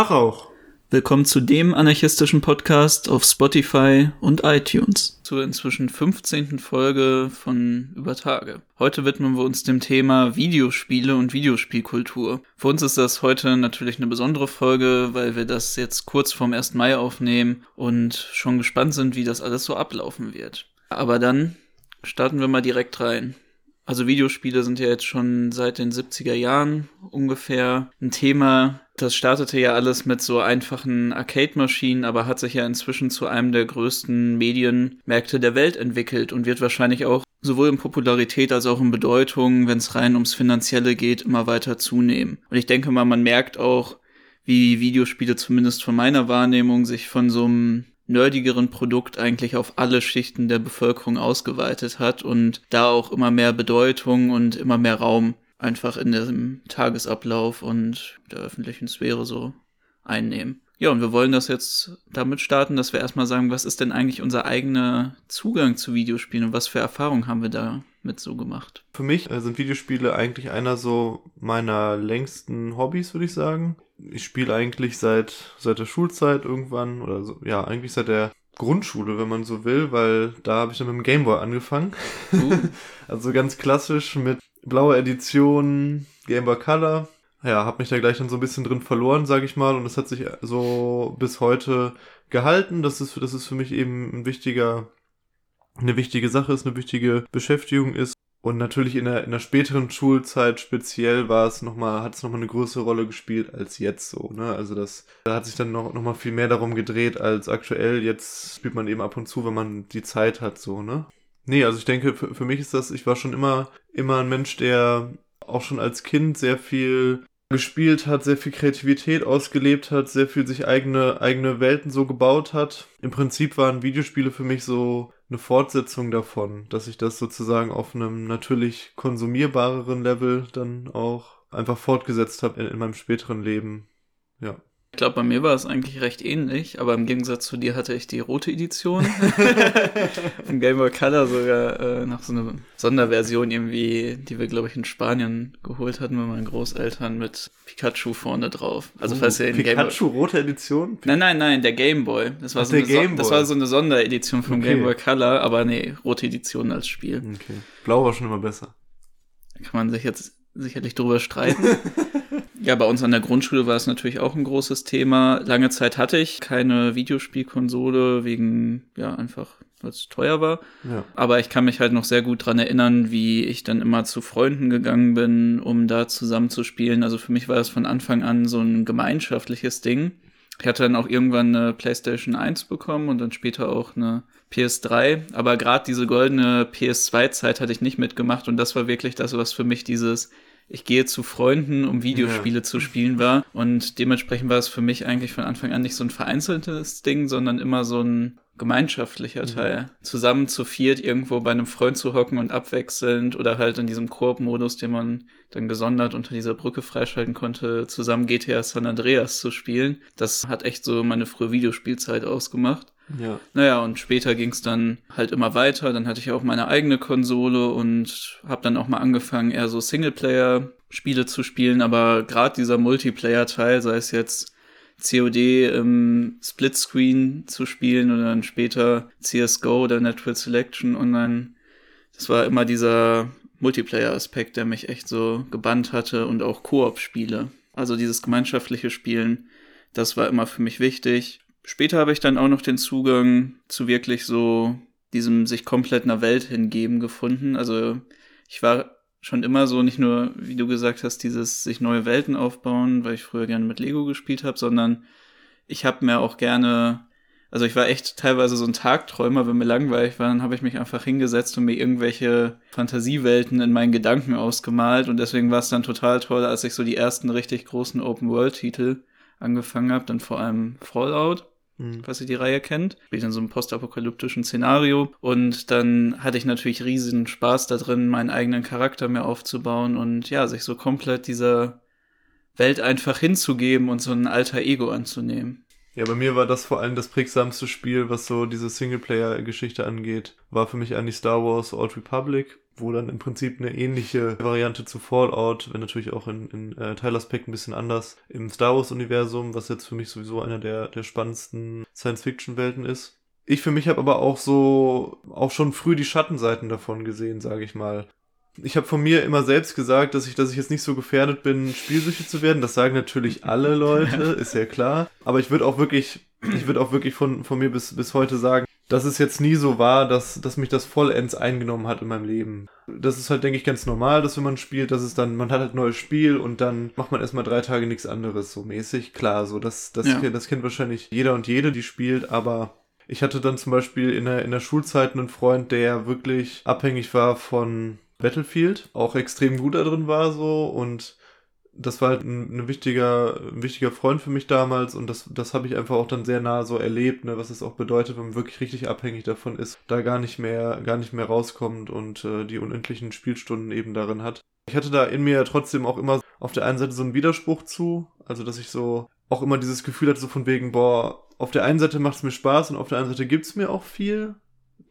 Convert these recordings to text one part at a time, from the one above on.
Tag auch. Willkommen zu dem anarchistischen Podcast auf Spotify und iTunes. Zur inzwischen 15. Folge von Über Tage. Heute widmen wir uns dem Thema Videospiele und Videospielkultur. Für uns ist das heute natürlich eine besondere Folge, weil wir das jetzt kurz vorm 1. Mai aufnehmen und schon gespannt sind, wie das alles so ablaufen wird. Aber dann starten wir mal direkt rein. Also Videospiele sind ja jetzt schon seit den 70er Jahren ungefähr ein Thema. Das startete ja alles mit so einfachen Arcade-Maschinen, aber hat sich ja inzwischen zu einem der größten Medienmärkte der Welt entwickelt und wird wahrscheinlich auch sowohl in Popularität als auch in Bedeutung, wenn es rein ums Finanzielle geht, immer weiter zunehmen. Und ich denke mal, man merkt auch, wie Videospiele zumindest von meiner Wahrnehmung sich von so einem nerdigeren Produkt eigentlich auf alle Schichten der Bevölkerung ausgeweitet hat und da auch immer mehr Bedeutung und immer mehr Raum einfach in dem Tagesablauf und der öffentlichen Sphäre so einnehmen. Ja, und wir wollen das jetzt damit starten, dass wir erstmal sagen, was ist denn eigentlich unser eigener Zugang zu Videospielen und was für Erfahrungen haben wir damit so gemacht? Für mich äh, sind Videospiele eigentlich einer so meiner längsten Hobbys, würde ich sagen. Ich spiele eigentlich seit, seit der Schulzeit irgendwann oder so, ja, eigentlich seit der Grundschule, wenn man so will, weil da habe ich dann mit dem Gameboy angefangen. Uh. also ganz klassisch mit blauer Edition, Gameboy Color ja, habe mich da gleich dann so ein bisschen drin verloren, sage ich mal, und das hat sich so bis heute gehalten. Das ist, das ist für mich eben ein wichtiger, eine wichtige Sache ist, eine wichtige Beschäftigung ist. Und natürlich in der, in der späteren Schulzeit speziell war es nochmal, hat es nochmal eine größere Rolle gespielt als jetzt so, ne? Also das, da hat sich dann noch, noch viel mehr darum gedreht als aktuell. Jetzt spielt man eben ab und zu, wenn man die Zeit hat, so, ne? Nee, also ich denke, für, für mich ist das, ich war schon immer, immer ein Mensch, der auch schon als Kind sehr viel gespielt hat, sehr viel Kreativität ausgelebt hat, sehr viel sich eigene, eigene Welten so gebaut hat. Im Prinzip waren Videospiele für mich so eine Fortsetzung davon, dass ich das sozusagen auf einem natürlich konsumierbareren Level dann auch einfach fortgesetzt habe in, in meinem späteren Leben. Ja. Ich glaube, bei mir war es eigentlich recht ähnlich, aber im Gegensatz zu dir hatte ich die rote Edition. Im Game Boy Color sogar äh, noch so eine Sonderversion irgendwie, die wir, glaube ich, in Spanien geholt hatten bei meinen Großeltern mit Pikachu vorne drauf. Also falls ihr den Pikachu Game Boy rote Edition? Nein, nein, nein, der Game Boy. Das war, Ach, so, eine so das war so eine Sonderedition vom okay. Game Boy Color, aber nee, rote Edition als Spiel. Okay. Blau war schon immer besser. Kann man sich jetzt sicherlich drüber streiten. Ja, bei uns an der Grundschule war es natürlich auch ein großes Thema. Lange Zeit hatte ich keine Videospielkonsole wegen, ja, einfach, weil es teuer war. Ja. Aber ich kann mich halt noch sehr gut dran erinnern, wie ich dann immer zu Freunden gegangen bin, um da zusammen zu spielen. Also für mich war das von Anfang an so ein gemeinschaftliches Ding. Ich hatte dann auch irgendwann eine PlayStation 1 bekommen und dann später auch eine PS3. Aber gerade diese goldene PS2-Zeit hatte ich nicht mitgemacht und das war wirklich das, was für mich dieses ich gehe zu Freunden, um Videospiele ja. zu spielen war. Und dementsprechend war es für mich eigentlich von Anfang an nicht so ein vereinzeltes Ding, sondern immer so ein gemeinschaftlicher Teil. Mhm. Zusammen zu viert irgendwo bei einem Freund zu hocken und abwechselnd oder halt in diesem Koop-Modus, den man dann gesondert unter dieser Brücke freischalten konnte, zusammen GTA San Andreas zu spielen. Das hat echt so meine frühe Videospielzeit ausgemacht. Ja. Naja, und später ging es dann halt immer weiter. Dann hatte ich auch meine eigene Konsole und habe dann auch mal angefangen, eher so Singleplayer-Spiele zu spielen. Aber gerade dieser Multiplayer-Teil, sei es jetzt COD im Splitscreen zu spielen oder dann später CSGO oder Network Selection online, das war immer dieser Multiplayer-Aspekt, der mich echt so gebannt hatte und auch Koop-Spiele. Also dieses gemeinschaftliche Spielen, das war immer für mich wichtig. Später habe ich dann auch noch den Zugang zu wirklich so diesem sich komplett einer Welt hingeben gefunden. Also ich war schon immer so, nicht nur, wie du gesagt hast, dieses sich neue Welten aufbauen, weil ich früher gerne mit Lego gespielt habe, sondern ich habe mir auch gerne, also ich war echt teilweise so ein Tagträumer, wenn mir langweilig war, dann habe ich mich einfach hingesetzt und mir irgendwelche Fantasiewelten in meinen Gedanken ausgemalt und deswegen war es dann total toll, als ich so die ersten richtig großen Open-World-Titel angefangen habe, dann vor allem Fallout mhm. falls ihr die Reihe kennt. Spielt in so einem postapokalyptischen Szenario. Und dann hatte ich natürlich riesigen Spaß da drin, meinen eigenen Charakter mir aufzubauen und ja, sich so komplett dieser Welt einfach hinzugeben und so ein alter Ego anzunehmen. Ja, bei mir war das vor allem das prägsamste Spiel, was so diese Singleplayer-Geschichte angeht, war für mich eigentlich Star Wars Old Republic, wo dann im Prinzip eine ähnliche Variante zu Fallout, wenn natürlich auch in, in äh, Teilaspekt ein bisschen anders, im Star Wars-Universum, was jetzt für mich sowieso einer der, der spannendsten Science-Fiction-Welten ist. Ich für mich habe aber auch so auch schon früh die Schattenseiten davon gesehen, sage ich mal. Ich habe von mir immer selbst gesagt, dass ich, dass ich jetzt nicht so gefährdet bin, spielsüchtig zu werden. Das sagen natürlich alle Leute, ist ja klar. Aber ich würde auch wirklich, ich würde auch wirklich von, von mir bis, bis heute sagen, dass es jetzt nie so war, dass, dass mich das vollends eingenommen hat in meinem Leben. Das ist halt, denke ich, ganz normal, dass wenn man spielt, dass es dann, man hat halt ein neues Spiel und dann macht man erstmal drei Tage nichts anderes, so mäßig. Klar, so das, das, ja. das kennt wahrscheinlich jeder und jede, die spielt, aber ich hatte dann zum Beispiel in der, in der Schulzeit einen Freund, der wirklich abhängig war von Battlefield, auch extrem gut da drin war so und das war halt ein, ein, wichtiger, ein wichtiger Freund für mich damals und das, das habe ich einfach auch dann sehr nah so erlebt, ne, was es auch bedeutet, wenn man wirklich richtig abhängig davon ist, da gar nicht mehr, gar nicht mehr rauskommt und äh, die unendlichen Spielstunden eben darin hat. Ich hatte da in mir trotzdem auch immer auf der einen Seite so einen Widerspruch zu, also dass ich so auch immer dieses Gefühl hatte, so von wegen, boah, auf der einen Seite macht es mir Spaß und auf der anderen Seite gibt es mir auch viel,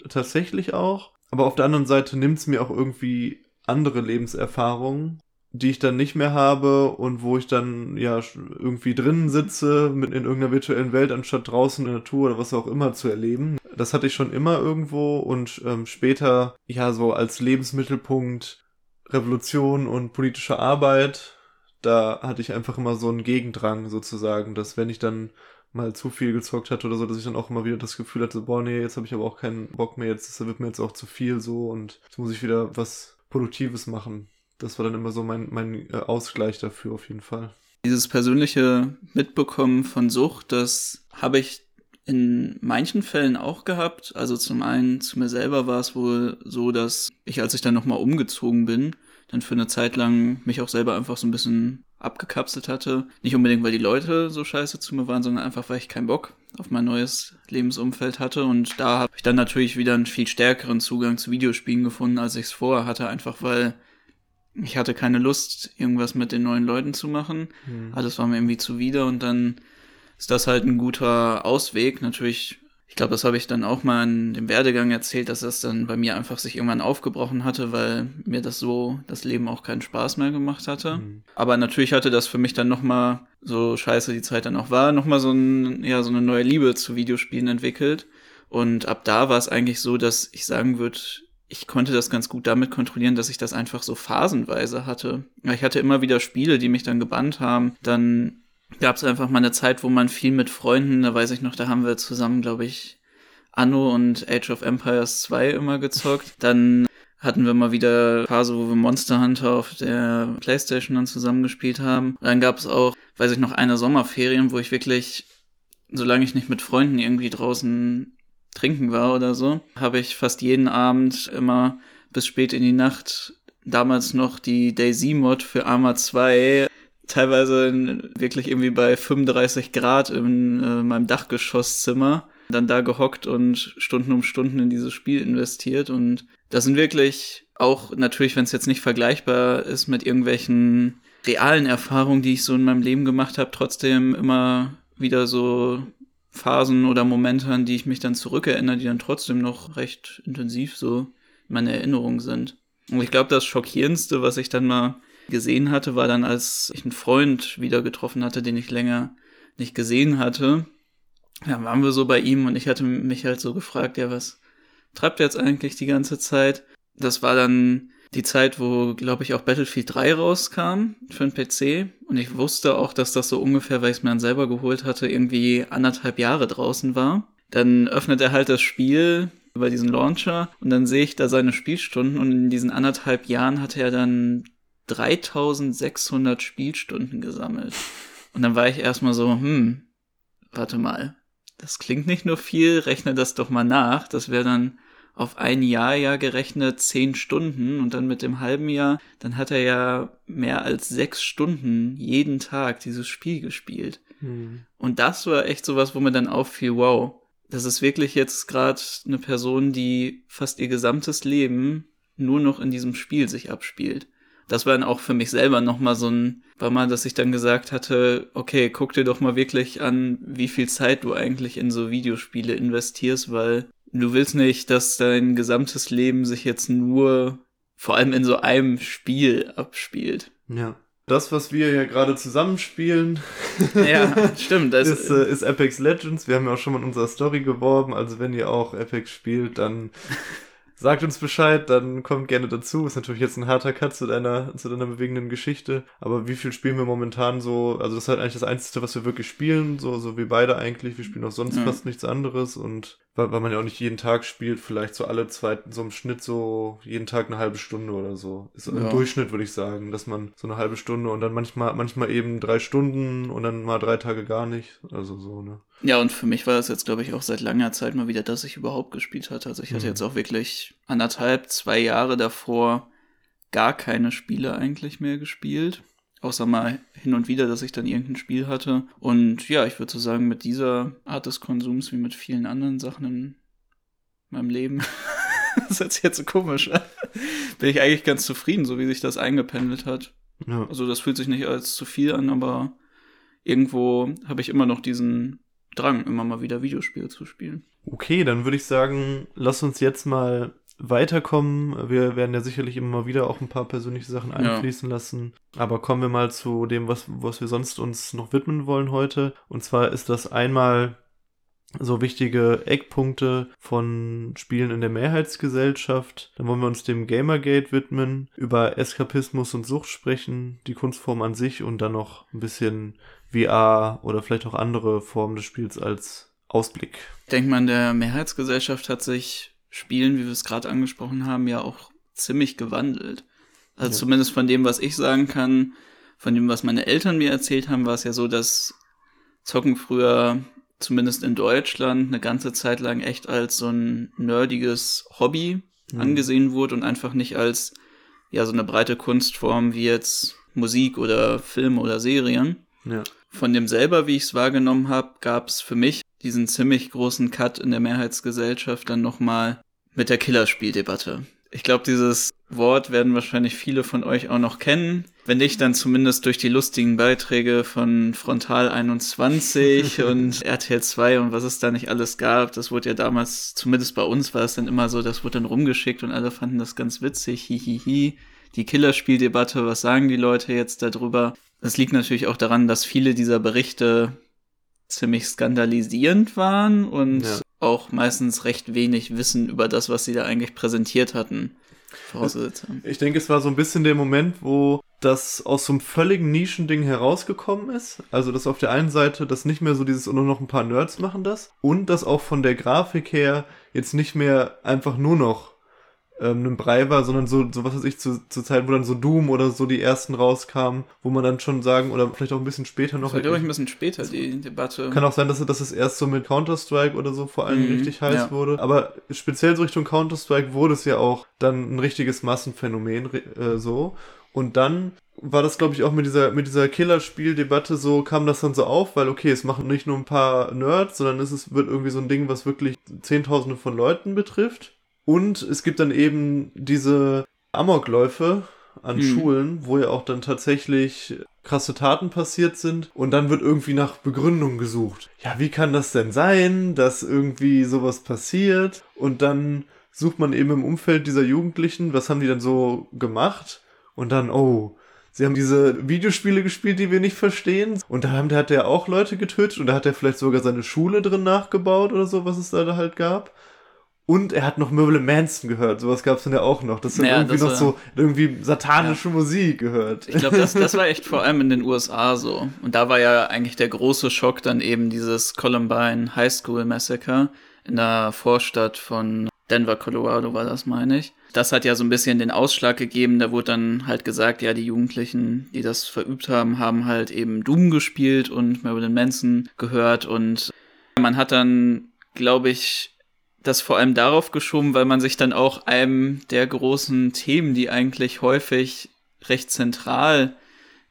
tatsächlich auch. Aber auf der anderen Seite nimmt es mir auch irgendwie andere Lebenserfahrungen, die ich dann nicht mehr habe und wo ich dann ja irgendwie drinnen sitze mit in irgendeiner virtuellen Welt anstatt draußen in der Natur oder was auch immer zu erleben. Das hatte ich schon immer irgendwo und ähm, später ja so als Lebensmittelpunkt Revolution und politische Arbeit. Da hatte ich einfach immer so einen Gegendrang sozusagen, dass wenn ich dann mal zu viel gezockt hatte oder so, dass ich dann auch immer wieder das Gefühl hatte, boah, nee, jetzt habe ich aber auch keinen Bock mehr, jetzt das wird mir jetzt auch zu viel so und jetzt muss ich wieder was Produktives machen. Das war dann immer so mein, mein äh, Ausgleich dafür auf jeden Fall. Dieses persönliche Mitbekommen von Sucht, das habe ich in manchen Fällen auch gehabt. Also zum einen zu mir selber war es wohl so, dass ich, als ich dann nochmal umgezogen bin, dann für eine Zeit lang mich auch selber einfach so ein bisschen abgekapselt hatte. Nicht unbedingt, weil die Leute so scheiße zu mir waren, sondern einfach, weil ich keinen Bock auf mein neues Lebensumfeld hatte. Und da habe ich dann natürlich wieder einen viel stärkeren Zugang zu Videospielen gefunden, als ich es vorher hatte, einfach weil ich hatte keine Lust, irgendwas mit den neuen Leuten zu machen. Mhm. Alles war mir irgendwie zuwider und dann ist das halt ein guter Ausweg. Natürlich ich glaube, das habe ich dann auch mal in dem Werdegang erzählt, dass das dann bei mir einfach sich irgendwann aufgebrochen hatte, weil mir das so, das Leben auch keinen Spaß mehr gemacht hatte. Mhm. Aber natürlich hatte das für mich dann nochmal, so scheiße die Zeit dann auch war, nochmal so, ein, ja, so eine neue Liebe zu Videospielen entwickelt. Und ab da war es eigentlich so, dass ich sagen würde, ich konnte das ganz gut damit kontrollieren, dass ich das einfach so phasenweise hatte. Ich hatte immer wieder Spiele, die mich dann gebannt haben. Dann gab es einfach mal eine Zeit, wo man viel mit Freunden, da weiß ich noch, da haben wir zusammen, glaube ich, Anno und Age of Empires 2 immer gezockt. Dann hatten wir mal wieder Phase, wo wir Monster Hunter auf der Playstation dann zusammengespielt haben. Dann gab es auch, weiß ich noch, eine Sommerferien, wo ich wirklich, solange ich nicht mit Freunden irgendwie draußen trinken war oder so, habe ich fast jeden Abend immer bis spät in die Nacht damals noch die Daisy-Mod für Arma 2 teilweise in, wirklich irgendwie bei 35 Grad in äh, meinem Dachgeschosszimmer dann da gehockt und Stunden um Stunden in dieses Spiel investiert und das sind wirklich auch natürlich, wenn es jetzt nicht vergleichbar ist mit irgendwelchen realen Erfahrungen, die ich so in meinem Leben gemacht habe, trotzdem immer wieder so Phasen oder Momente, an die ich mich dann zurückerinnere, die dann trotzdem noch recht intensiv so meine Erinnerungen sind. Und ich glaube, das Schockierendste, was ich dann mal gesehen hatte, war dann, als ich einen Freund wieder getroffen hatte, den ich länger nicht gesehen hatte. Ja, waren wir so bei ihm und ich hatte mich halt so gefragt, ja, was treibt er jetzt eigentlich die ganze Zeit? Das war dann die Zeit, wo, glaube ich, auch Battlefield 3 rauskam für den PC. Und ich wusste auch, dass das so ungefähr, weil ich es mir dann selber geholt hatte, irgendwie anderthalb Jahre draußen war. Dann öffnet er halt das Spiel über diesen Launcher und dann sehe ich da seine Spielstunden und in diesen anderthalb Jahren hatte er dann 3600 Spielstunden gesammelt. Und dann war ich erstmal so, hm, warte mal, das klingt nicht nur viel, rechne das doch mal nach. Das wäre dann auf ein Jahr ja gerechnet zehn Stunden und dann mit dem halben Jahr, dann hat er ja mehr als sechs Stunden jeden Tag dieses Spiel gespielt. Hm. Und das war echt sowas, wo mir dann auffiel, wow, das ist wirklich jetzt gerade eine Person, die fast ihr gesamtes Leben nur noch in diesem Spiel sich abspielt. Das war dann auch für mich selber nochmal so ein, war mal, dass ich dann gesagt hatte, okay, guck dir doch mal wirklich an, wie viel Zeit du eigentlich in so Videospiele investierst, weil du willst nicht, dass dein gesamtes Leben sich jetzt nur vor allem in so einem Spiel abspielt. Ja. Das, was wir ja gerade zusammenspielen, ja, stimmt, das ist, äh, ist Apex Legends. Wir haben ja auch schon mal in unserer Story geworben. Also wenn ihr auch Apex spielt, dann Sagt uns Bescheid, dann kommt gerne dazu. Ist natürlich jetzt ein harter Cut zu deiner, zu deiner bewegenden Geschichte. Aber wie viel spielen wir momentan so? Also das ist halt eigentlich das Einzige, was wir wirklich spielen, so, so wie beide eigentlich. Wir spielen auch sonst ja. fast nichts anderes und weil, weil man ja auch nicht jeden Tag spielt, vielleicht so alle zwei, so im Schnitt so jeden Tag eine halbe Stunde oder so. Ist ja. im Durchschnitt, würde ich sagen, dass man so eine halbe Stunde und dann manchmal, manchmal eben drei Stunden und dann mal drei Tage gar nicht. Also so, ne? Ja, und für mich war das jetzt, glaube ich, auch seit langer Zeit mal wieder, dass ich überhaupt gespielt hatte. Also ich hatte mhm. jetzt auch wirklich anderthalb, zwei Jahre davor gar keine Spiele eigentlich mehr gespielt. Außer mal hin und wieder, dass ich dann irgendein Spiel hatte. Und ja, ich würde so sagen, mit dieser Art des Konsums wie mit vielen anderen Sachen in meinem Leben, das hört sich jetzt so komisch an, bin ich eigentlich ganz zufrieden, so wie sich das eingependelt hat. Ja. Also das fühlt sich nicht als zu viel an, aber irgendwo habe ich immer noch diesen Drang, immer mal wieder Videospiele zu spielen. Okay, dann würde ich sagen, lass uns jetzt mal weiterkommen. Wir werden ja sicherlich immer mal wieder auch ein paar persönliche Sachen einfließen ja. lassen. Aber kommen wir mal zu dem, was, was wir sonst uns noch widmen wollen heute. Und zwar ist das einmal so wichtige Eckpunkte von Spielen in der Mehrheitsgesellschaft. Dann wollen wir uns dem Gamergate widmen, über Eskapismus und Sucht sprechen, die Kunstform an sich und dann noch ein bisschen VR oder vielleicht auch andere Formen des Spiels als Ausblick. Ich denke mal, in der Mehrheitsgesellschaft hat sich Spielen, wie wir es gerade angesprochen haben, ja auch ziemlich gewandelt. Also ja. zumindest von dem, was ich sagen kann, von dem, was meine Eltern mir erzählt haben, war es ja so, dass Zocken früher, zumindest in Deutschland, eine ganze Zeit lang echt als so ein nerdiges Hobby mhm. angesehen wurde und einfach nicht als ja so eine breite Kunstform wie jetzt Musik oder Filme oder Serien. Ja. Von dem selber, wie ich es wahrgenommen habe, gab es für mich diesen ziemlich großen Cut in der Mehrheitsgesellschaft dann nochmal mit der Killerspieldebatte. Ich glaube, dieses Wort werden wahrscheinlich viele von euch auch noch kennen. Wenn nicht, dann zumindest durch die lustigen Beiträge von Frontal 21 und RTL 2 und was es da nicht alles gab. Das wurde ja damals, zumindest bei uns war es dann immer so, das wurde dann rumgeschickt und alle fanden das ganz witzig. Hihihi. Hi, hi. Die Killerspieldebatte, was sagen die Leute jetzt darüber? Das liegt natürlich auch daran, dass viele dieser Berichte ziemlich skandalisierend waren und ja. auch meistens recht wenig Wissen über das, was sie da eigentlich präsentiert hatten. Ich denke, es war so ein bisschen der Moment, wo das aus so einem völligen Nischending herausgekommen ist. Also, dass auf der einen Seite das nicht mehr so dieses, nur noch ein paar Nerds machen das. Und dass auch von der Grafik her jetzt nicht mehr einfach nur noch ähm, einem Brei war, sondern so, so was weiß ich, zu, zu Zeiten, wo dann so Doom oder so die ersten rauskamen, wo man dann schon sagen, oder vielleicht auch ein bisschen später noch. Glaube ich, ein bisschen später, die Debatte. Kann auch sein, dass, dass es erst so mit Counter-Strike oder so vor allem mhm, richtig heiß ja. wurde. Aber speziell so Richtung Counter-Strike wurde es ja auch dann ein richtiges Massenphänomen, äh, so. Und dann war das, glaube ich, auch mit dieser, mit dieser Killerspieldebatte so, kam das dann so auf, weil okay, es machen nicht nur ein paar Nerds, sondern es ist, wird irgendwie so ein Ding, was wirklich Zehntausende von Leuten betrifft. Und es gibt dann eben diese Amokläufe an mhm. Schulen, wo ja auch dann tatsächlich krasse Taten passiert sind und dann wird irgendwie nach Begründung gesucht. Ja, wie kann das denn sein, dass irgendwie sowas passiert? Und dann sucht man eben im Umfeld dieser Jugendlichen, was haben die dann so gemacht? Und dann, oh, sie haben diese Videospiele gespielt, die wir nicht verstehen. Und da hat er auch Leute getötet und da hat er vielleicht sogar seine Schule drin nachgebaut oder so, was es da halt gab. Und er hat noch Merlin Manson gehört. Sowas gab es dann ja auch noch. Das hat ja, irgendwie das noch so irgendwie satanische ja. Musik gehört. Ich glaube, das, das war echt vor allem in den USA so. Und da war ja eigentlich der große Schock dann eben dieses Columbine High School Massacre in der Vorstadt von Denver, Colorado war das, meine ich. Das hat ja so ein bisschen den Ausschlag gegeben. Da wurde dann halt gesagt, ja, die Jugendlichen, die das verübt haben, haben halt eben Doom gespielt und Marilyn Manson gehört. Und man hat dann, glaube ich, das vor allem darauf geschoben, weil man sich dann auch einem der großen Themen, die eigentlich häufig recht zentral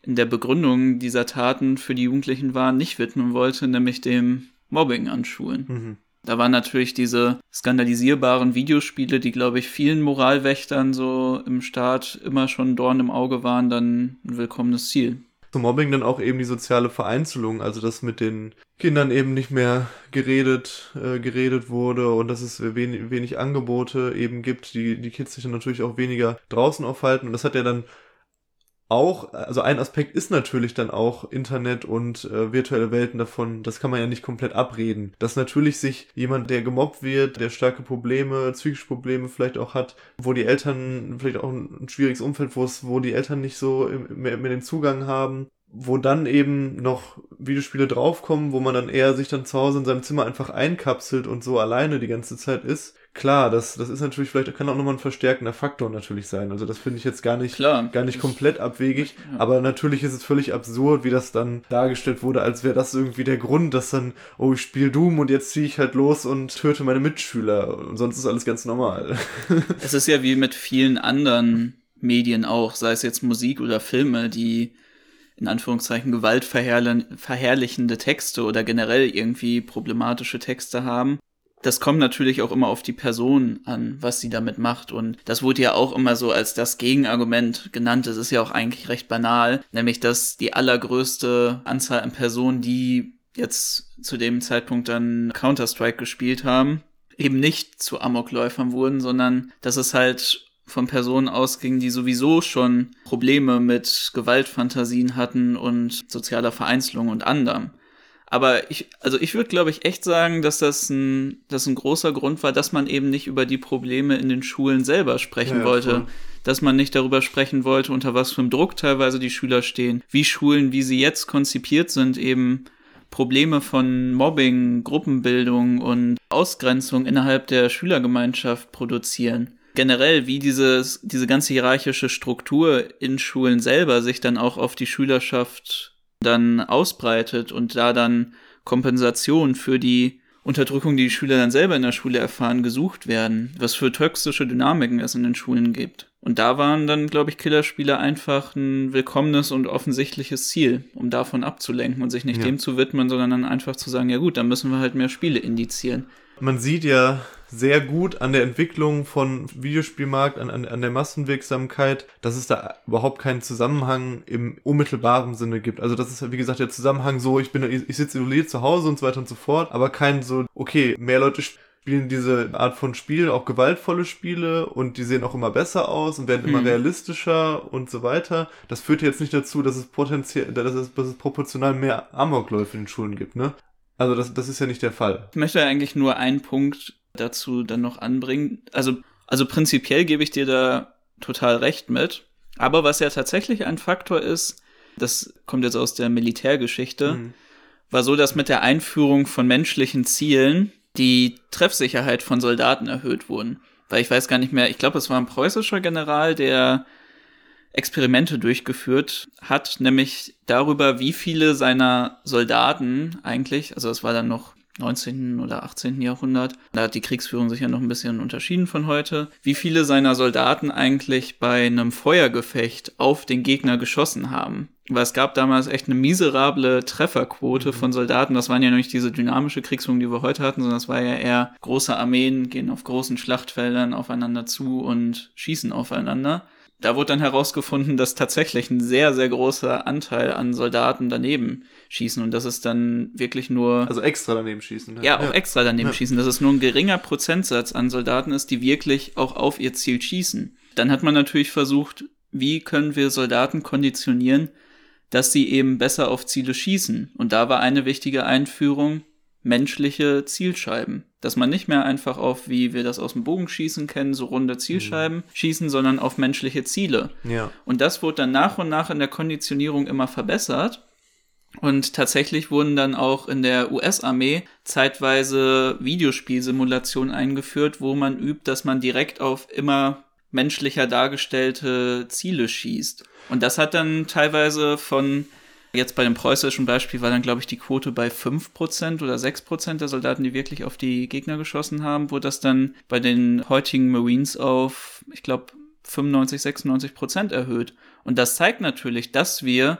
in der Begründung dieser Taten für die Jugendlichen waren, nicht widmen wollte, nämlich dem Mobbing an Schulen. Mhm. Da waren natürlich diese skandalisierbaren Videospiele, die, glaube ich, vielen Moralwächtern so im Staat immer schon Dorn im Auge waren, dann ein willkommenes Ziel. Zum Mobbing dann auch eben die soziale Vereinzelung, also dass mit den Kindern eben nicht mehr geredet, äh, geredet wurde und dass es wenig, wenig Angebote eben gibt, die die Kids sich dann natürlich auch weniger draußen aufhalten. Und das hat ja dann auch, also ein Aspekt ist natürlich dann auch Internet und äh, virtuelle Welten davon, das kann man ja nicht komplett abreden. Dass natürlich sich jemand, der gemobbt wird, der starke Probleme, psychische Probleme vielleicht auch hat, wo die Eltern, vielleicht auch ein schwieriges Umfeld, wo es, wo die Eltern nicht so mehr, mehr den Zugang haben, wo dann eben noch Videospiele draufkommen, wo man dann eher sich dann zu Hause in seinem Zimmer einfach einkapselt und so alleine die ganze Zeit ist. Klar, das, das ist natürlich vielleicht, kann auch nochmal ein verstärkender Faktor natürlich sein. Also das finde ich jetzt gar nicht, Klar, gar nicht komplett abwegig. Ja. Aber natürlich ist es völlig absurd, wie das dann dargestellt wurde, als wäre das irgendwie der Grund, dass dann, oh, ich spiele Doom und jetzt ziehe ich halt los und töte meine Mitschüler. Und sonst ist alles ganz normal. es ist ja wie mit vielen anderen Medien auch, sei es jetzt Musik oder Filme, die in Anführungszeichen gewaltverherrlichende Texte oder generell irgendwie problematische Texte haben. Das kommt natürlich auch immer auf die Person an, was sie damit macht. Und das wurde ja auch immer so als das Gegenargument genannt. Das ist ja auch eigentlich recht banal, nämlich dass die allergrößte Anzahl an Personen, die jetzt zu dem Zeitpunkt dann Counter-Strike gespielt haben, eben nicht zu Amokläufern wurden, sondern dass es halt von Personen ausging, die sowieso schon Probleme mit Gewaltfantasien hatten und sozialer Vereinzelung und anderem. Aber ich, also ich würde, glaube ich, echt sagen, dass das ein, das ein großer Grund war, dass man eben nicht über die Probleme in den Schulen selber sprechen ja, wollte. Voll. Dass man nicht darüber sprechen wollte, unter was für einem Druck teilweise die Schüler stehen, wie Schulen, wie sie jetzt konzipiert sind, eben Probleme von Mobbing, Gruppenbildung und Ausgrenzung innerhalb der Schülergemeinschaft produzieren generell, wie dieses, diese ganze hierarchische Struktur in Schulen selber sich dann auch auf die Schülerschaft dann ausbreitet und da dann Kompensation für die Unterdrückung, die die Schüler dann selber in der Schule erfahren, gesucht werden, was für toxische Dynamiken es in den Schulen gibt. Und da waren dann, glaube ich, Killerspiele einfach ein willkommenes und offensichtliches Ziel, um davon abzulenken und sich nicht ja. dem zu widmen, sondern dann einfach zu sagen, ja gut, dann müssen wir halt mehr Spiele indizieren. Man sieht ja sehr gut an der Entwicklung von Videospielmarkt, an, an, an der Massenwirksamkeit, dass es da überhaupt keinen Zusammenhang im unmittelbaren Sinne gibt. Also das ist, wie gesagt, der Zusammenhang so, ich bin, ich, sitze isoliert zu Hause und so weiter und so fort, aber kein so, okay, mehr Leute spielen diese Art von Spielen, auch gewaltvolle Spiele und die sehen auch immer besser aus und werden immer hm. realistischer und so weiter. Das führt jetzt nicht dazu, dass es potenziell, dass es, dass es proportional mehr Amokläufe in den Schulen gibt, ne? Also das, das ist ja nicht der Fall. Ich möchte eigentlich nur einen Punkt dazu dann noch anbringen. Also, also prinzipiell gebe ich dir da total recht mit. Aber was ja tatsächlich ein Faktor ist, das kommt jetzt aus der Militärgeschichte, mhm. war so, dass mit der Einführung von menschlichen Zielen die Treffsicherheit von Soldaten erhöht wurden. Weil ich weiß gar nicht mehr, ich glaube, es war ein preußischer General, der Experimente durchgeführt hat, nämlich darüber, wie viele seiner Soldaten eigentlich, also das war dann noch 19. oder 18. Jahrhundert, da hat die Kriegsführung sich ja noch ein bisschen unterschieden von heute, wie viele seiner Soldaten eigentlich bei einem Feuergefecht auf den Gegner geschossen haben. Weil es gab damals echt eine miserable Trefferquote mhm. von Soldaten. Das waren ja noch nicht diese dynamische Kriegsführung, die wir heute hatten, sondern es war ja eher große Armeen gehen auf großen Schlachtfeldern aufeinander zu und schießen aufeinander da wurde dann herausgefunden, dass tatsächlich ein sehr, sehr großer Anteil an Soldaten daneben schießen und das ist dann wirklich nur. Also extra daneben schießen. Ja, ja auch ja. extra daneben ja. schießen, dass es nur ein geringer Prozentsatz an Soldaten ist, die wirklich auch auf ihr Ziel schießen. Dann hat man natürlich versucht, wie können wir Soldaten konditionieren, dass sie eben besser auf Ziele schießen. Und da war eine wichtige Einführung menschliche Zielscheiben. Dass man nicht mehr einfach auf, wie wir das aus dem Bogenschießen kennen, so runde Zielscheiben mhm. schießen, sondern auf menschliche Ziele. Ja. Und das wurde dann nach und nach in der Konditionierung immer verbessert. Und tatsächlich wurden dann auch in der US-Armee zeitweise Videospielsimulationen eingeführt, wo man übt, dass man direkt auf immer menschlicher dargestellte Ziele schießt. Und das hat dann teilweise von Jetzt bei dem preußischen Beispiel war dann, glaube ich, die Quote bei 5% oder 6% der Soldaten, die wirklich auf die Gegner geschossen haben, wurde das dann bei den heutigen Marines auf, ich glaube, 95, 96 Prozent erhöht. Und das zeigt natürlich, dass wir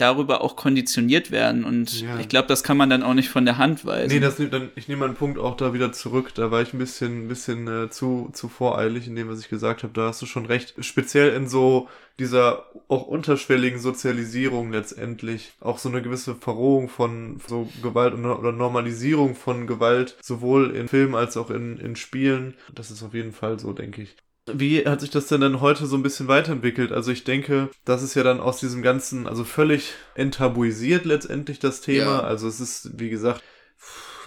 darüber auch konditioniert werden. Und ja. ich glaube, das kann man dann auch nicht von der Hand weisen. Nee, das, dann, ich nehme meinen Punkt auch da wieder zurück. Da war ich ein bisschen, ein bisschen äh, zu, zu voreilig in dem, was ich gesagt habe. Da hast du schon recht. Speziell in so dieser auch unterschwelligen Sozialisierung letztendlich. Auch so eine gewisse Verrohung von so Gewalt oder Normalisierung von Gewalt, sowohl in Filmen als auch in, in Spielen. Das ist auf jeden Fall so, denke ich. Wie hat sich das denn dann heute so ein bisschen weiterentwickelt? Also ich denke, das ist ja dann aus diesem ganzen, also völlig enttabuisiert letztendlich das Thema. Ja. Also es ist, wie gesagt,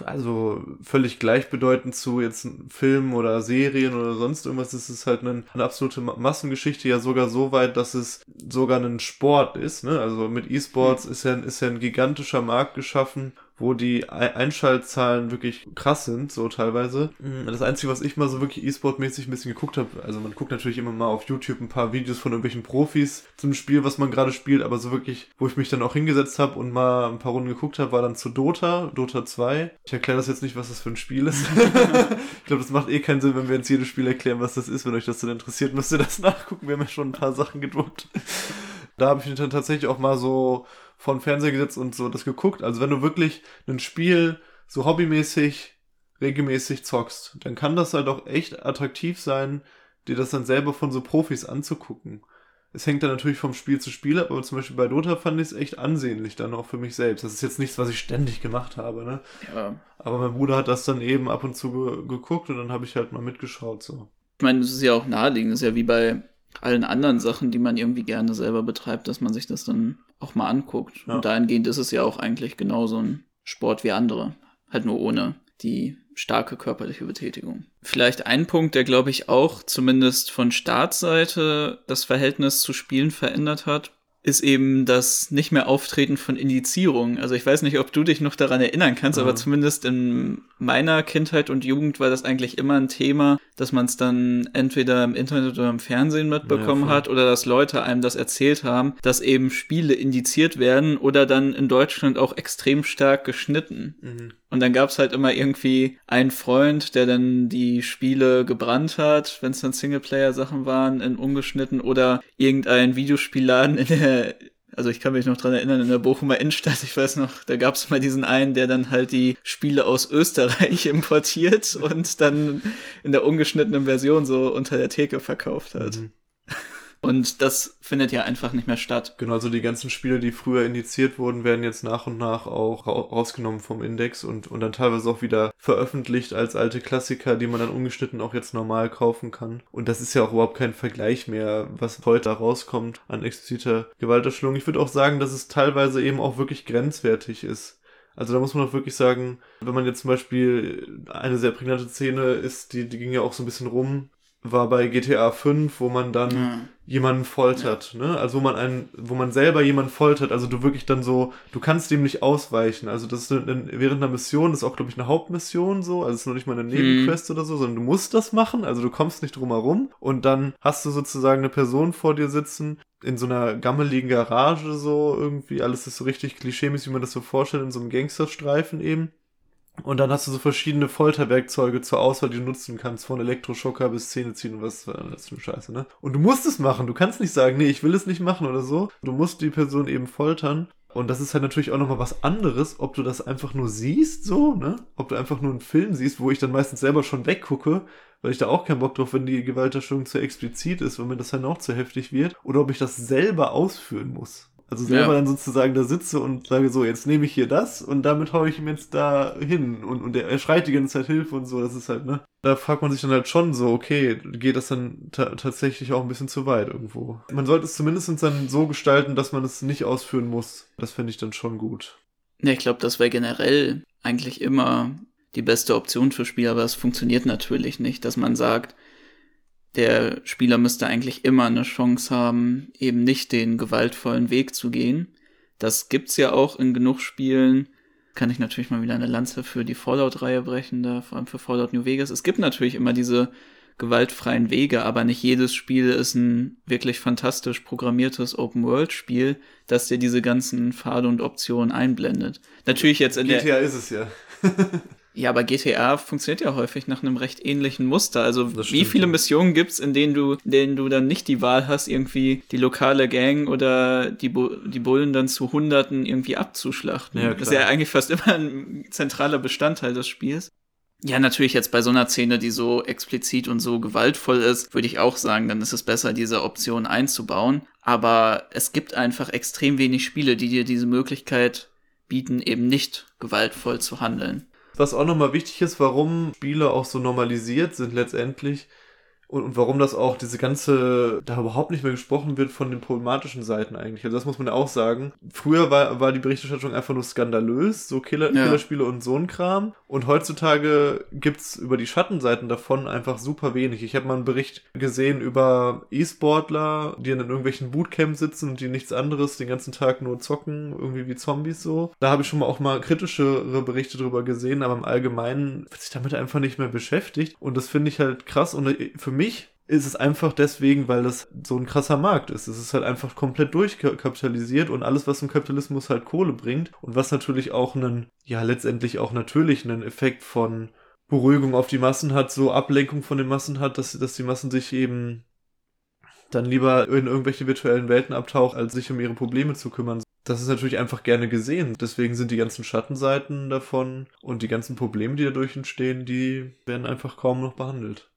also völlig gleichbedeutend zu jetzt Filmen oder Serien oder sonst irgendwas. Es ist halt eine, eine absolute Massengeschichte, ja sogar so weit, dass es sogar ein Sport ist. Ne? Also mit E-Sports mhm. ist ja, ist ja ein gigantischer Markt geschaffen wo die Einschaltzahlen wirklich krass sind, so teilweise. Mhm. Das Einzige, was ich mal so wirklich E-Sport-mäßig ein bisschen geguckt habe, also man guckt natürlich immer mal auf YouTube ein paar Videos von irgendwelchen Profis zum Spiel, was man gerade spielt, aber so wirklich, wo ich mich dann auch hingesetzt habe und mal ein paar Runden geguckt habe, war dann zu Dota, Dota 2. Ich erkläre das jetzt nicht, was das für ein Spiel ist. ich glaube, das macht eh keinen Sinn, wenn wir jetzt jedes Spiel erklären, was das ist. Wenn euch das dann interessiert, müsst ihr das nachgucken. Wir haben ja schon ein paar Sachen gedruckt. Da habe ich dann tatsächlich auch mal so vor den Fernseher gesetzt und so das geguckt. Also wenn du wirklich ein Spiel so hobbymäßig regelmäßig zockst, dann kann das halt auch echt attraktiv sein, dir das dann selber von so Profis anzugucken. Es hängt dann natürlich vom Spiel zu Spiel ab, aber zum Beispiel bei Dota fand ich es echt ansehnlich dann auch für mich selbst. Das ist jetzt nichts, was ich ständig gemacht habe, ne? Ja. Aber mein Bruder hat das dann eben ab und zu ge geguckt und dann habe ich halt mal mitgeschaut so. Ich meine, das ist ja auch naheliegend, das ist ja wie bei allen anderen Sachen, die man irgendwie gerne selber betreibt, dass man sich das dann auch mal anguckt. Ja. Und dahingehend ist es ja auch eigentlich genauso ein Sport wie andere. Halt nur ohne die starke körperliche Betätigung. Vielleicht ein Punkt, der glaube ich auch zumindest von Startseite das Verhältnis zu Spielen verändert hat, ist eben das nicht mehr Auftreten von Indizierungen. Also ich weiß nicht, ob du dich noch daran erinnern kannst, mhm. aber zumindest in meiner Kindheit und Jugend war das eigentlich immer ein Thema, dass man es dann entweder im Internet oder im Fernsehen mitbekommen ja, hat oder dass Leute einem das erzählt haben, dass eben Spiele indiziert werden oder dann in Deutschland auch extrem stark geschnitten. Mhm. Und dann gab's halt immer irgendwie einen Freund, der dann die Spiele gebrannt hat, wenn es dann Singleplayer-Sachen waren, in ungeschnitten oder irgendein Videospielladen in der also ich kann mich noch dran erinnern, in der Bochumer Innenstadt, ich weiß noch, da gab es mal diesen einen, der dann halt die Spiele aus Österreich importiert und dann in der ungeschnittenen Version so unter der Theke verkauft hat. Mhm. Und das findet ja einfach nicht mehr statt. Genau, also die ganzen Spiele, die früher indiziert wurden, werden jetzt nach und nach auch rausgenommen vom Index und, und dann teilweise auch wieder veröffentlicht als alte Klassiker, die man dann ungeschnitten auch jetzt normal kaufen kann. Und das ist ja auch überhaupt kein Vergleich mehr, was heute rauskommt an expliziter Gewalterstellung. Ich würde auch sagen, dass es teilweise eben auch wirklich grenzwertig ist. Also da muss man auch wirklich sagen, wenn man jetzt zum Beispiel eine sehr prägnante Szene ist, die, die ging ja auch so ein bisschen rum, war bei GTA 5, wo man dann ja. jemanden foltert, ja. ne? Also wo man einen, wo man selber jemanden foltert, also du wirklich dann so, du kannst dem nicht ausweichen. Also das ist eine, während einer Mission, das ist auch, glaube ich, eine Hauptmission so, also es ist noch nicht mal eine Nebenquest mhm. oder so, sondern du musst das machen, also du kommst nicht drum herum und dann hast du sozusagen eine Person vor dir sitzen, in so einer gammeligen Garage so irgendwie, alles ist so richtig klischeemäßig, wie man das so vorstellt, in so einem Gangsterstreifen eben. Und dann hast du so verschiedene Folterwerkzeuge zur Auswahl, die du nutzen kannst, von Elektroschocker bis Zähne ziehen und was das ist für eine Scheiße, ne? Und du musst es machen. Du kannst nicht sagen, nee, ich will es nicht machen oder so. Du musst die Person eben foltern. Und das ist halt natürlich auch nochmal was anderes, ob du das einfach nur siehst, so, ne? Ob du einfach nur einen Film siehst, wo ich dann meistens selber schon weggucke, weil ich da auch keinen Bock drauf, wenn die Gewalterstellung zu explizit ist, wenn mir das dann auch zu heftig wird. Oder ob ich das selber ausführen muss. Also selber ja. dann sozusagen da sitze und sage so, jetzt nehme ich hier das und damit haue ich ihm jetzt da hin und, und er schreit die ganze Zeit Hilfe und so, das ist halt, ne? Da fragt man sich dann halt schon so, okay, geht das dann tatsächlich auch ein bisschen zu weit irgendwo? Man sollte es zumindest dann so gestalten, dass man es nicht ausführen muss. Das fände ich dann schon gut. Ja, ich glaube, das wäre generell eigentlich immer die beste Option für Spieler, aber es funktioniert natürlich nicht, dass man sagt, der Spieler müsste eigentlich immer eine Chance haben, eben nicht den gewaltvollen Weg zu gehen. Das gibt's ja auch in genug Spielen. Kann ich natürlich mal wieder eine Lanze für die Fallout-Reihe brechen, da, vor allem für Fallout New Vegas. Es gibt natürlich immer diese gewaltfreien Wege, aber nicht jedes Spiel ist ein wirklich fantastisch programmiertes Open-World-Spiel, das dir diese ganzen Pfade und Optionen einblendet. Natürlich jetzt in GTA der... GTA ist es ja. Ja, aber GTA funktioniert ja häufig nach einem recht ähnlichen Muster. Also Das wie stimmt, viele ja. Missionen gibt's, in denen du, in denen du dann nicht die Wahl hast, irgendwie die lokale Gang oder die, Bu die Bullen dann zu Hunderten irgendwie abzuschlachten? Ja, das ist ja eigentlich fast immer ein zentraler Bestandteil des Spiels. Ja, natürlich jetzt bei so einer Szene, die so explizit und so gewaltvoll ist, würde ich auch sagen, dann ist es besser, diese Option einzubauen. Aber es gibt einfach extrem wenig Spiele, die dir diese Möglichkeit bieten, eben nicht gewaltvoll zu handeln. Was auch nochmal wichtig ist, warum Spiele auch so normalisiert sind letztendlich und, und warum das auch diese ganze, da überhaupt nicht mehr gesprochen wird von den problematischen Seiten eigentlich. Also das muss man ja auch sagen. Früher war, war die Berichterstattung einfach nur skandalös, so Killer, Ja. Killerspiele und so ein Kram. Und heutzutage gibt's über die Schattenseiten davon einfach super wenig. Ich habe mal einen Bericht gesehen über E-Sportler, die in irgendwelchen Bootcamps sitzen und die nichts anderes den ganzen Tag nur zocken, irgendwie wie Zombies so. Da habe ich schon mal auch mal kritischere Berichte drüber gesehen, aber im Allgemeinen wird sich damit einfach nicht mehr beschäftigt. Und das finde ich halt krass. Und für mich ist es einfach deswegen, weil das so ein krasser Markt ist. Es ist halt einfach komplett durchkapitalisiert und alles, was im Kapitalismus halt Kohle bringt und was natürlich auch einen, ja, letztendlich auch natürlich einen Effekt von Beruhigung auf die Massen hat, so Ablenkung von den Massen hat, dass, dass die Massen sich eben dann lieber in irgendwelche virtuellen Welten abtauchen, als sich um ihre Probleme zu kümmern. Das ist natürlich einfach gerne gesehen. Deswegen sind die ganzen Schattenseiten davon und die ganzen Probleme, die dadurch entstehen, die werden einfach kaum noch behandelt.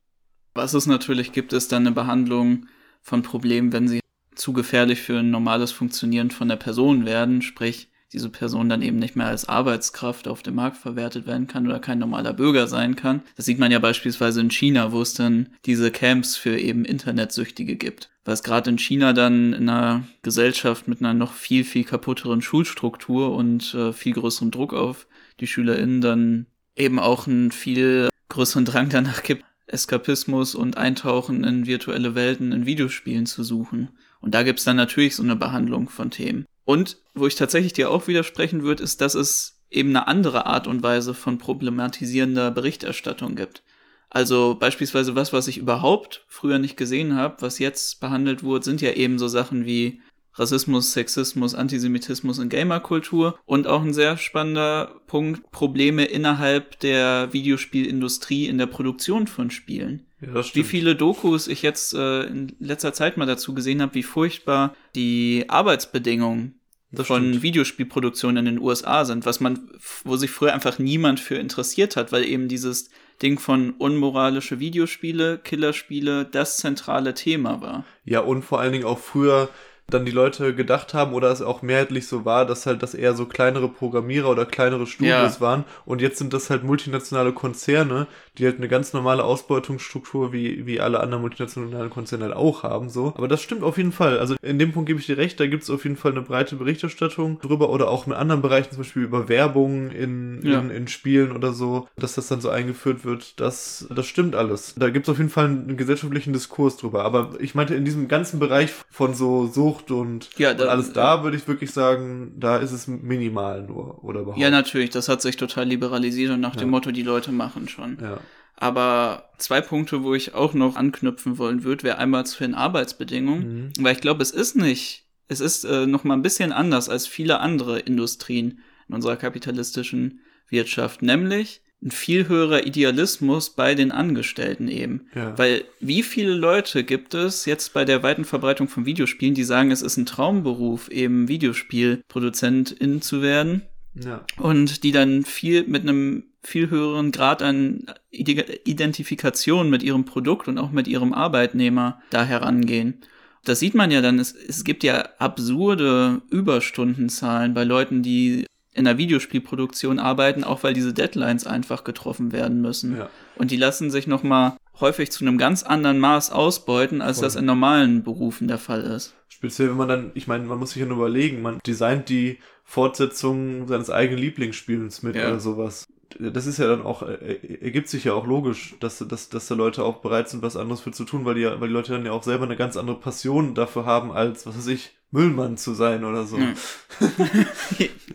Was es natürlich gibt, ist dann eine Behandlung von Problemen, wenn sie zu gefährlich für ein normales Funktionieren von der Person werden, sprich diese Person dann eben nicht mehr als Arbeitskraft auf dem Markt verwertet werden kann oder kein normaler Bürger sein kann. Das sieht man ja beispielsweise in China, wo es dann diese Camps für eben Internetsüchtige gibt. Es gerade in China dann in einer Gesellschaft mit einer noch viel, viel kaputteren Schulstruktur und äh, viel größerem Druck auf die SchülerInnen dann eben auch einen viel größeren Drang danach gibt, Eskapismus und Eintauchen in virtuelle Welten in Videospielen zu suchen. Und da gibt's dann natürlich so eine Behandlung von Themen. Und wo ich tatsächlich dir auch widersprechen würde, ist, dass es eben eine andere Art und Weise von problematisierender Berichterstattung gibt. Also beispielsweise was, was ich überhaupt früher nicht gesehen habe, was jetzt behandelt wurde, sind ja eben so Sachen wie Rassismus, Sexismus, Antisemitismus und Gamerkultur und auch ein sehr spannender Punkt, Probleme innerhalb der Videospielindustrie in der Produktion von Spielen. Ja, Wie viele Dokus ich jetzt äh, in letzter Zeit mal dazu gesehen habe, wie furchtbar die Arbeitsbedingungen Das von stimmt. Videospielproduktionen in den USA sind, was man, wo sich früher einfach niemand für interessiert hat, weil eben dieses Ding von unmoralische Videospiele, Killerspiele das zentrale Thema war. Ja, und vor allen Dingen auch früher dann die Leute gedacht haben oder es auch mehrheitlich so war, dass halt das eher so kleinere Programmierer oder kleinere Studios Ja. waren und jetzt sind das halt multinationale Konzerne, die halt eine ganz normale Ausbeutungsstruktur wie, wie alle anderen multinationalen Konzerne halt auch haben, so. Aber das stimmt auf jeden Fall. Also in dem Punkt gebe ich dir recht, da gibt es auf jeden Fall eine breite Berichterstattung drüber oder auch in anderen Bereichen, zum Beispiel über Werbung in, Ja. in, in Spielen oder so, dass das dann so eingeführt wird, das, das stimmt alles. Da gibt es auf jeden Fall einen gesellschaftlichen Diskurs drüber. Aber ich meinte, in diesem ganzen Bereich von so Sucht und, Ja, und da- alles da, würde ich wirklich sagen, da ist es minimal nur oder überhaupt. Ja, natürlich, das hat sich total liberalisiert und nach Ja. dem Motto, die Leute machen schon. Ja. Aber zwei Punkte, wo ich auch noch anknüpfen wollen würde, wäre einmal zu den Arbeitsbedingungen, Mhm. weil ich glaube, es ist nicht, es ist äh, noch mal ein bisschen anders als viele andere Industrien in unserer kapitalistischen Wirtschaft, nämlich ein viel höherer Idealismus bei den Angestellten eben. Ja. Weil wie viele Leute gibt es jetzt bei der weiten Verbreitung von Videospielen, die sagen, es ist ein Traumberuf, eben Videospielproduzentin zu werden? ja. und die dann viel mit einem viel höheren Grad an Ide- Identifikation mit ihrem Produkt und auch mit ihrem Arbeitnehmer da herangehen. Das sieht man ja dann, es, es gibt ja absurde Überstundenzahlen bei Leuten, die in der Videospielproduktion arbeiten, auch weil diese Deadlines einfach getroffen werden müssen. Ja. Und die lassen sich nochmal häufig zu einem ganz anderen Maß ausbeuten, als Voll. das in normalen Berufen der Fall ist. Speziell, wenn man dann, ich meine, man muss sich ja nur überlegen, man designt die Fortsetzung seines eigenen Lieblingsspiels mit Ja. oder sowas. Das ist ja dann auch, äh, ergibt sich ja auch logisch, dass, dass, dass da Leute auch bereit sind, was anderes für zu tun, weil die, weil die Leute dann ja auch selber eine ganz andere Passion dafür haben, als, was weiß ich, Müllmann zu sein oder so. Hm.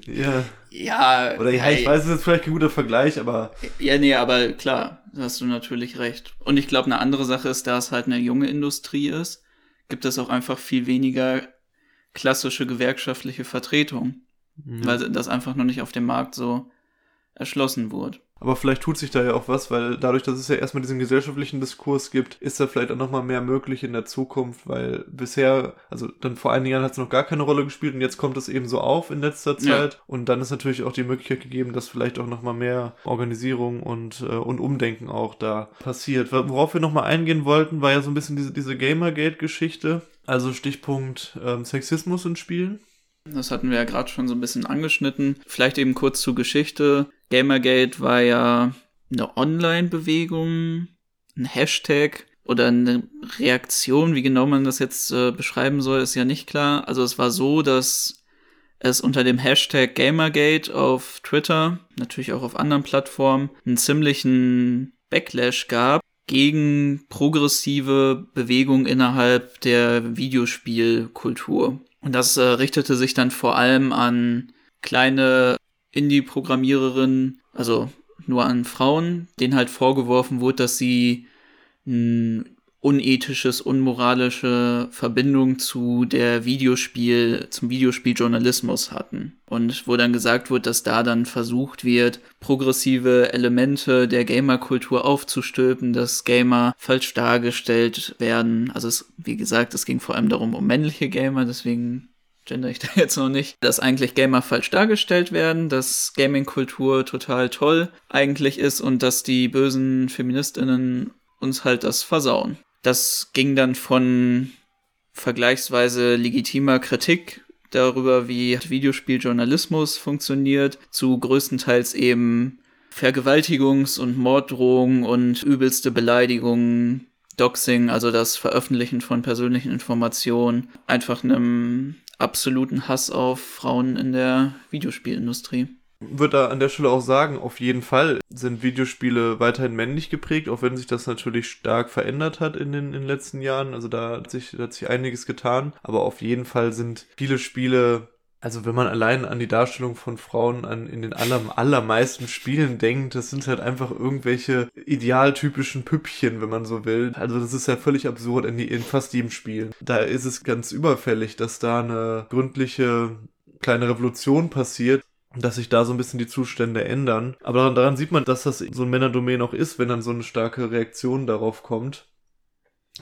Ja. Ja, Oder ja, ich weiß, es ist jetzt vielleicht kein guter Vergleich, aber Ja, nee, aber klar, da hast du natürlich recht. Und ich glaube, eine andere Sache ist, da es halt eine junge Industrie ist, gibt es auch einfach viel weniger klassische gewerkschaftliche Vertretung, Mhm. weil das einfach noch nicht auf dem Markt so erschlossen wurde. Aber vielleicht tut sich da ja auch was, weil dadurch, dass es ja erstmal diesen gesellschaftlichen Diskurs gibt, ist da vielleicht auch nochmal mehr möglich in der Zukunft, weil bisher, also dann vor einigen Jahren hat es noch gar keine Rolle gespielt und jetzt kommt es eben so auf in letzter Zeit. Ja. Und dann ist natürlich auch die Möglichkeit gegeben, dass vielleicht auch nochmal mehr Organisierung und, äh, und Umdenken auch da passiert. Worauf wir nochmal eingehen wollten, war ja so ein bisschen diese, diese Gamergate-Geschichte. Also Stichpunkt ähm, Sexismus in Spielen. Das hatten wir ja gerade schon so ein bisschen angeschnitten. Vielleicht eben kurz zur Geschichte. Gamergate war ja eine Online-Bewegung, ein Hashtag oder eine Reaktion. Wie genau man das jetzt äh, beschreiben soll, ist ja nicht klar. Also es war so, dass es unter dem Hashtag Gamergate auf Twitter, natürlich auch auf anderen Plattformen, einen ziemlichen Backlash gab gegen progressive Bewegungen innerhalb der Videospielkultur. Und das äh, richtete sich dann vor allem an kleine Indie-Programmiererinnen, also nur an Frauen, denen halt vorgeworfen wurde, dass sie ein unethisches, unmoralische Verbindung zu der Videospiel, zum Videospieljournalismus hatten. Und wo dann gesagt wird, dass da dann versucht wird, progressive Elemente der Gamerkultur aufzustülpen, dass Gamer falsch dargestellt werden. Also es, wie gesagt, es ging vor allem darum, um männliche Gamer, deswegen gender ich da jetzt noch nicht, dass eigentlich Gamer falsch dargestellt werden, dass Gaming-Kultur total toll eigentlich ist und dass die bösen Feministinnen uns halt das versauen. Das ging dann von vergleichsweise legitimer Kritik darüber, wie Videospieljournalismus funktioniert, zu größtenteils eben Vergewaltigungs- und Morddrohungen und übelste Beleidigungen, Doxing, also das Veröffentlichen von persönlichen Informationen, einfach einem absoluten Hass auf Frauen in der Videospielindustrie würde da an der Stelle auch sagen, auf jeden Fall sind Videospiele weiterhin männlich geprägt, auch wenn sich das natürlich stark verändert hat in den, in den letzten Jahren. Also da hat, sich, da hat sich einiges getan. Aber auf jeden Fall sind viele Spiele also wenn man allein an die Darstellung von Frauen an, in den aller, allermeisten Spielen denkt, das sind halt einfach irgendwelche idealtypischen Püppchen, wenn man so will. Also das ist ja völlig absurd in, die, in fast jedem Spiel. Da ist es ganz überfällig, dass da eine gründliche kleine Revolution passiert, dass sich da so ein bisschen die Zustände ändern. Aber daran, daran sieht man, dass das so ein Männerdomain auch ist, wenn dann so eine starke Reaktion darauf kommt.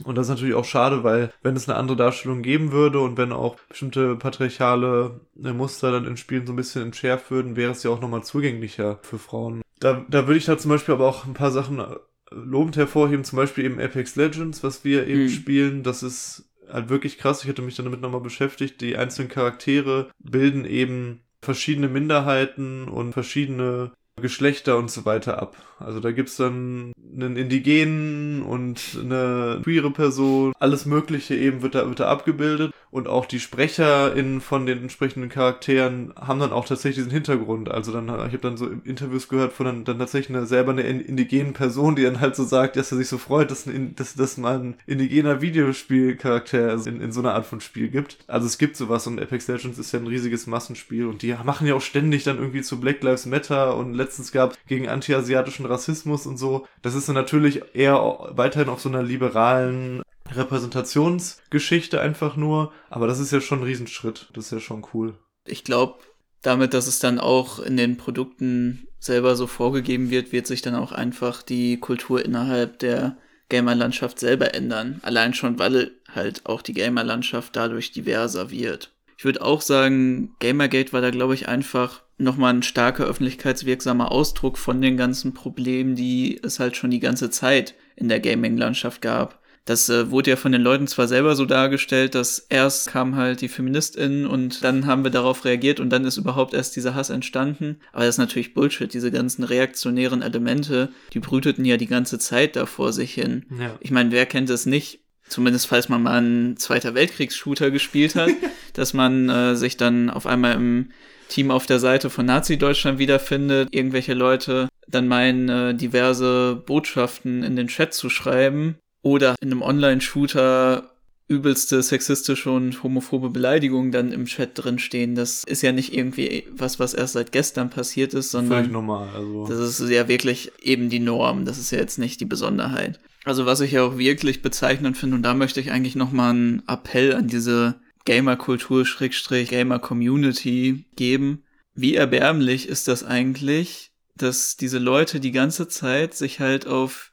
Und das ist natürlich auch schade, weil wenn es eine andere Darstellung geben würde und wenn auch bestimmte patriarchale äh, Muster dann in Spielen so ein bisschen entschärft würden, wäre es ja auch nochmal zugänglicher für Frauen. Da, da würde ich da zum Beispiel aber auch ein paar Sachen äh, lobend hervorheben, zum Beispiel eben Apex Legends, was wir eben mhm. spielen. Das ist halt wirklich krass. Ich hatte mich damit nochmal beschäftigt. Die einzelnen Charaktere bilden eben verschiedene Minderheiten und verschiedene Geschlechter und so weiter ab. Also da gibt's dann einen Indigenen und eine queere Person. Alles Mögliche eben wird da, wird da abgebildet. Und auch die SprecherInnen von den entsprechenden Charakteren haben dann auch tatsächlich diesen Hintergrund. Also dann, ich habe dann so Interviews gehört von dann, dann tatsächlich eine, selber eine indigenen Person, die dann halt so sagt, dass er sich so freut, dass, ein, dass, dass mal ein indigener Videospielcharakter in, in so einer Art von Spiel gibt. Also es gibt sowas und Apex Legends ist ja ein riesiges Massenspiel und die machen ja auch ständig dann irgendwie zu Black Lives Matter und letztens gab gegen anti-asiatischen Rassismus und so. Das ist natürlich eher weiterhin auf so einer liberalen Repräsentationsgeschichte einfach nur. Aber das ist ja schon ein Riesenschritt. Das ist ja schon cool. Ich glaube, damit, dass es dann auch in den Produkten selber so vorgegeben wird, wird sich dann auch einfach die Kultur innerhalb der Gamer-Landschaft selber ändern. Allein schon, weil halt auch die Gamer-Landschaft dadurch diverser wird. Ich würde auch sagen, Gamergate war da, glaube ich, einfach nochmal ein starker öffentlichkeitswirksamer Ausdruck von den ganzen Problemen, die es halt schon die ganze Zeit in der Gaming-Landschaft gab. Das äh, wurde ja von den Leuten zwar selber so dargestellt, dass erst kam halt die FeministInnen und dann haben wir darauf reagiert und dann ist überhaupt erst dieser Hass entstanden. Aber das ist natürlich Bullshit. Diese ganzen reaktionären Elemente, die brüteten ja die ganze Zeit da vor sich hin. Ja. Ich meine, wer kennt es nicht? Zumindest falls man mal einen Zweiter Weltkriegs-Shooter gespielt hat, dass man äh, sich dann auf einmal im Team auf der Seite von Nazi-Deutschland wiederfindet, irgendwelche Leute dann meinen, äh, diverse Botschaften in den Chat zu schreiben oder in einem Online-Shooter übelste sexistische und homophobe Beleidigungen dann im Chat drin stehen. Das ist ja nicht irgendwie was, was erst seit gestern passiert ist, sondern normal. Also. Das ist ja wirklich eben die Norm. Das ist ja jetzt nicht die Besonderheit. Also was ich ja auch wirklich bezeichnend finde, und da möchte ich eigentlich nochmal einen Appell an diese Gamer-Kultur, Schrägstrich, Gamer-Community geben. Wie erbärmlich ist das eigentlich, dass diese Leute die ganze Zeit sich halt auf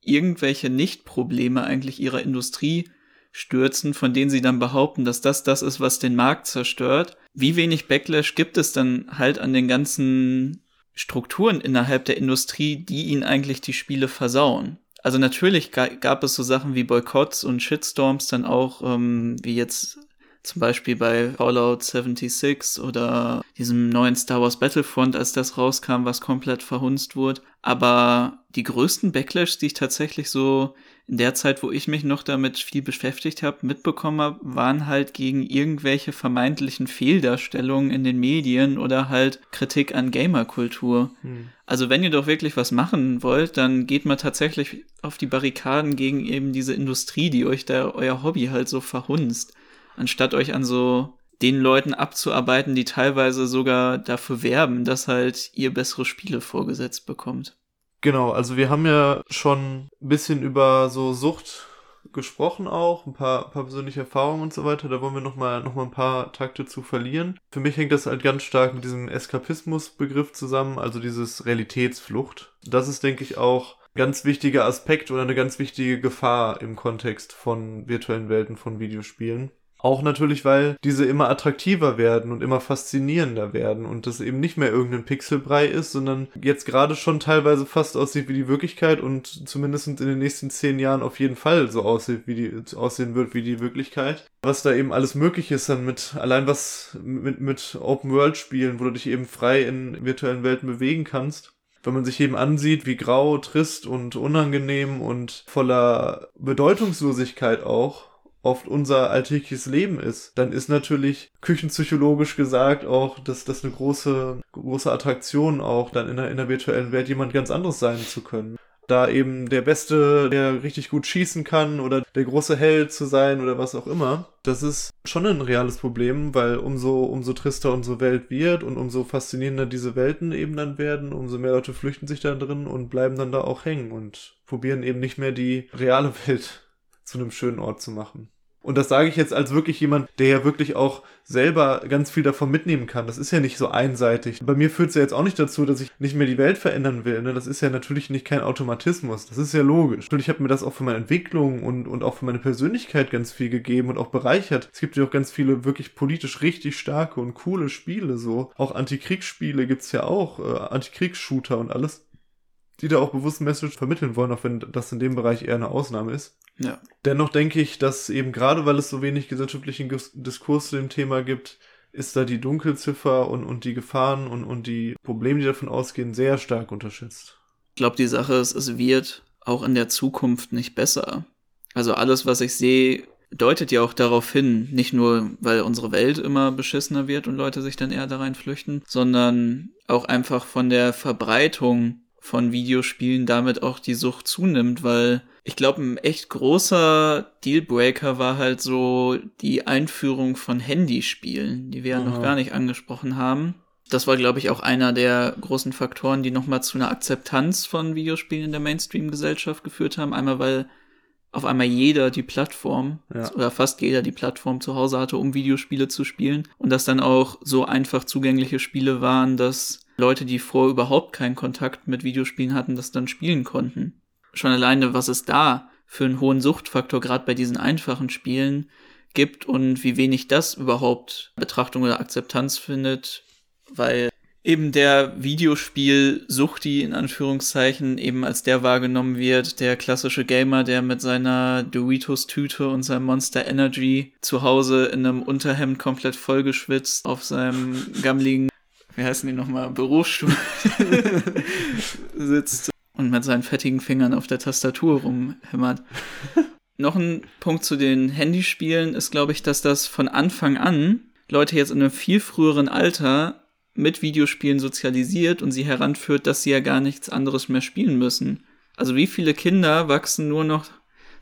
irgendwelche Nicht-Probleme eigentlich ihrer Industrie stürzen, von denen sie dann behaupten, dass das das ist, was den Markt zerstört. Wie wenig Backlash gibt es dann halt an den ganzen Strukturen innerhalb der Industrie, die ihnen eigentlich die Spiele versauen? Also natürlich gab es so Sachen wie Boykotts und Shitstorms dann auch, ähm, wie jetzt zum Beispiel bei Fallout 76 oder diesem neuen Star Wars Battlefront, als das rauskam, was komplett verhunzt wurde. Aber die größten Backlash, die ich tatsächlich so in der Zeit, wo ich mich noch damit viel beschäftigt habe, mitbekommen habe, waren halt gegen irgendwelche vermeintlichen Fehldarstellungen in den Medien oder halt Kritik an Gamerkultur. Hm. Also wenn ihr doch wirklich was machen wollt, dann geht mal tatsächlich auf die Barrikaden gegen eben diese Industrie, die euch da euer Hobby halt so verhunzt anstatt euch an so den Leuten abzuarbeiten, die teilweise sogar dafür werben, dass halt ihr bessere Spiele vorgesetzt bekommt. Genau, also wir haben ja schon ein bisschen über so Sucht gesprochen auch, ein paar, paar persönliche Erfahrungen und so weiter. Da wollen wir nochmal noch mal ein paar Takte zu verlieren. Für mich hängt das halt ganz stark mit diesem Eskapismus-Begriff zusammen, also dieses Realitätsflucht. Das ist, denke ich, auch ganz wichtiger Aspekt oder eine ganz wichtige Gefahr im Kontext von virtuellen Welten, von Videospielen. Auch natürlich, weil diese immer attraktiver werden und immer faszinierender werden und das eben nicht mehr irgendein Pixelbrei ist, sondern jetzt gerade schon teilweise fast aussieht wie die Wirklichkeit und zumindest in den nächsten zehn Jahren auf jeden Fall so aussieht, wie die, aussehen wird wie die Wirklichkeit. Was da eben alles möglich ist dann mit, allein was mit, mit Open-World-Spielen, wo du dich eben frei in virtuellen Welten bewegen kannst wenn man sich eben ansieht, wie grau, trist und unangenehm und voller Bedeutungslosigkeit auch oft unser alltägliches Leben ist, dann ist natürlich küchenpsychologisch gesagt auch, dass das eine große, große Attraktion auch dann in der, in der virtuellen Welt jemand ganz anderes sein zu können. Da eben der Beste, der richtig gut schießen kann oder der große Held zu sein oder was auch immer. Das ist schon ein reales Problem, weil umso, umso trister unsere Welt wird und umso faszinierender diese Welten eben dann werden, umso mehr Leute flüchten sich da drin und bleiben dann da auch hängen und probieren eben nicht mehr die reale Welt zu einem schönen Ort zu machen. Und das sage ich jetzt als wirklich jemand, der ja wirklich auch selber ganz viel davon mitnehmen kann. Das ist ja nicht so einseitig. Bei mir führt es ja jetzt auch nicht dazu, dass ich nicht mehr die Welt verändern will. Ne? Das ist ja natürlich nicht kein Automatismus. Das ist ja logisch. Natürlich hat mir das auch für meine Entwicklung und, und auch für meine Persönlichkeit ganz viel gegeben und auch bereichert. Es gibt ja auch ganz viele wirklich politisch richtig starke und coole Spiele so. Auch Antikriegsspiele gibt's ja auch, äh, Antikriegsshooter und alles die da auch bewusst Message vermitteln wollen, auch wenn das in dem Bereich eher eine Ausnahme ist. Ja. Dennoch denke ich, dass eben gerade, weil es so wenig gesellschaftlichen Diskurs zu dem Thema gibt, ist da die Dunkelziffer und, und die Gefahren und, und die Probleme, die davon ausgehen, sehr stark unterschätzt. Ich glaube, die Sache ist, es wird auch in der Zukunft nicht besser. Also alles, was ich sehe, deutet ja auch darauf hin, nicht nur, weil unsere Welt immer beschissener wird und Leute sich dann eher da rein flüchten, sondern auch einfach von der Verbreitung von Videospielen damit auch die Sucht zunimmt, weil ich glaube, ein echt großer Dealbreaker war halt so die Einführung von Handyspielen, die wir ja noch gar nicht angesprochen haben. Das war, glaube ich, auch einer der großen Faktoren, die nochmal zu einer Akzeptanz von Videospielen in der Mainstream-Gesellschaft geführt haben. Einmal, weil auf einmal jeder die Plattform ja. oder fast jeder die Plattform zu Hause hatte, um Videospiele zu spielen. Und dass dann auch so einfach zugängliche Spiele waren, dass Leute, die vorher überhaupt keinen Kontakt mit Videospielen hatten, das dann spielen konnten. Schon alleine, was es da für einen hohen Suchtfaktor gerade bei diesen einfachen Spielen gibt und wie wenig das überhaupt Betrachtung oder Akzeptanz findet, weil eben der Videospiel-Suchti in Anführungszeichen eben als der wahrgenommen wird, der klassische Gamer, der mit seiner Doritos-Tüte und seinem Monster Energy zu Hause in einem Unterhemd komplett vollgeschwitzt auf seinem gammligen wie heißen die nochmal, Bürostuhl sitzt und mit seinen fettigen Fingern auf der Tastatur rumhämmert. Noch ein Punkt zu den Handyspielen ist, glaube ich, dass das von Anfang an Leute jetzt in einem viel früheren Alter mit Videospielen sozialisiert und sie heranführt, dass sie ja gar nichts anderes mehr spielen müssen. Also wie viele Kinder wachsen nur noch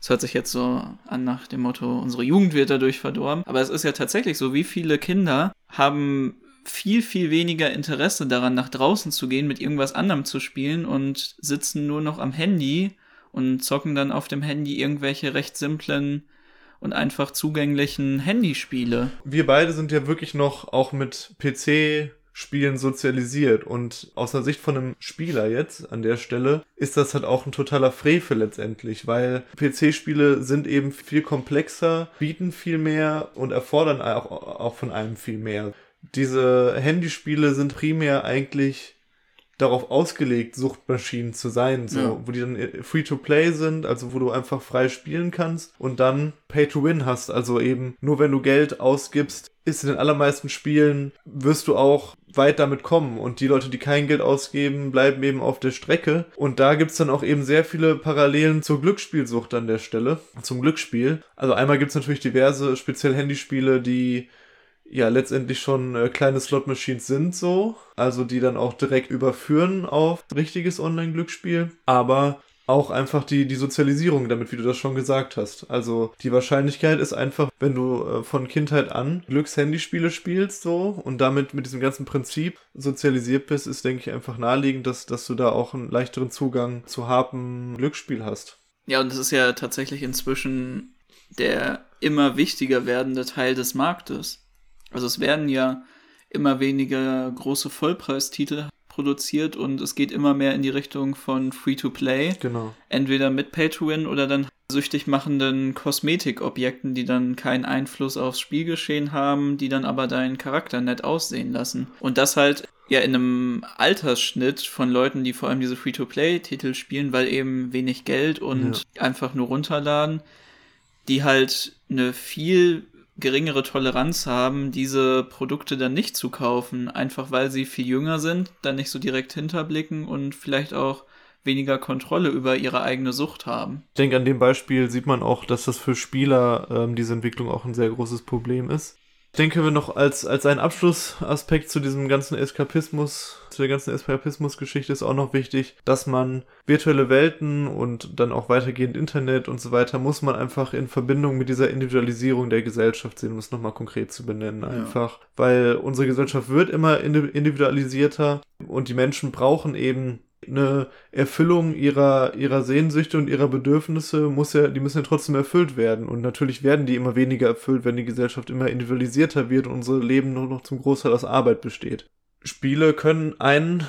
das hört sich jetzt so an nach dem Motto, unsere Jugend wird dadurch verdorben. Aber es ist ja tatsächlich so, wie viele Kinder haben viel, viel weniger Interesse daran, nach draußen zu gehen, mit irgendwas anderem zu spielen und sitzen nur noch am Handy und zocken dann auf dem Handy irgendwelche recht simplen und einfach zugänglichen Handyspiele. Wir beide sind ja wirklich noch auch mit PC Spielen sozialisiert. Und aus der Sicht von einem Spieler jetzt an der Stelle ist das halt auch ein totaler Frevel letztendlich, weil PC-Spiele sind eben viel komplexer, bieten viel mehr und erfordern auch, auch von einem viel mehr. Diese Handyspiele sind primär eigentlich darauf ausgelegt, Suchtmaschinen zu sein, so, ja. wo die dann äh, free to play sind, also wo du einfach frei spielen kannst und dann pay to win hast, also eben nur wenn du Geld ausgibst, ist in den allermeisten Spielen wirst du auch weit damit kommen und die Leute, die kein Geld ausgeben, bleiben eben auf der Strecke und da gibt's dann auch eben sehr viele Parallelen zur Glücksspielsucht an der Stelle, zum Glücksspiel. Also einmal gibt's natürlich diverse speziell Handyspiele, die ja letztendlich schon äh, kleine Slot-Machines sind so, also die dann auch direkt überführen auf richtiges Online-Glücksspiel, aber auch einfach die, die Sozialisierung damit, wie du das schon gesagt hast. Also die Wahrscheinlichkeit ist einfach, wenn du äh, von Kindheit an Glückshandyspiele spielst so und damit mit diesem ganzen Prinzip sozialisiert bist, ist, denke ich, einfach naheliegend, dass, dass du da auch einen leichteren Zugang zu harten Glücksspiel hast. Ja, und das ist ja tatsächlich inzwischen der immer wichtiger werdende Teil des Marktes. Also es werden ja immer weniger große Vollpreistitel produziert und es geht immer mehr in die Richtung von Free-to-Play. Genau. Entweder mit Pay-to-Win oder dann süchtig machenden Kosmetikobjekten, die dann keinen Einfluss aufs Spielgeschehen haben, die dann aber deinen Charakter nett aussehen lassen. Und das halt ja in einem Altersschnitt von Leuten, die vor allem diese Free-to-Play-Titel spielen, weil eben wenig Geld und ja. einfach nur runterladen, die halt eine viel geringere Toleranz haben, diese Produkte dann nicht zu kaufen, einfach weil sie viel jünger sind, dann nicht so direkt hinterblicken und vielleicht auch weniger Kontrolle über ihre eigene Sucht haben. Ich denke, an dem Beispiel sieht man auch, dass das für Spieler ähm, diese Entwicklung auch ein sehr großes Problem ist. Ich denke, wir noch als, als einen Abschlussaspekt zu diesem ganzen Eskapismus, zu der ganzen Eskapismus-Geschichte ist auch noch wichtig, dass man virtuelle Welten und dann auch weitergehend Internet und so weiter muss man einfach in Verbindung mit dieser Individualisierung der Gesellschaft sehen, um es nochmal konkret zu benennen. Einfach, ja. weil unsere Gesellschaft wird immer individualisierter und die Menschen brauchen eben eine Erfüllung ihrer, ihrer Sehnsüchte und ihrer Bedürfnisse muss ja, die müssen ja trotzdem erfüllt werden. Und natürlich werden die immer weniger erfüllt, wenn die Gesellschaft immer individualisierter wird und unser Leben nur noch zum Großteil aus Arbeit besteht. Spiele können ein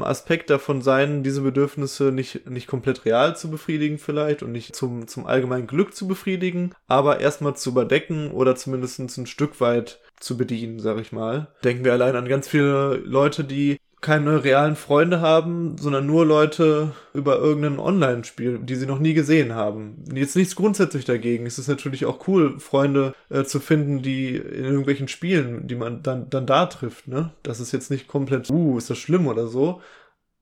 Aspekt davon sein, diese Bedürfnisse nicht, nicht komplett real zu befriedigen vielleicht und nicht zum, zum allgemeinen Glück zu befriedigen, aber erstmal zu überdecken oder zumindest ein Stück weit zu bedienen, sag ich mal. Denken wir allein an ganz viele Leute, die keine realen Freunde haben, sondern nur Leute über irgendein Online-Spiel, die sie noch nie gesehen haben. Jetzt nichts grundsätzlich dagegen. Es ist natürlich auch cool, Freunde äh, zu finden, die in irgendwelchen Spielen, die man dann, dann da trifft, ne? Das ist jetzt nicht komplett, uh, ist das schlimm oder so.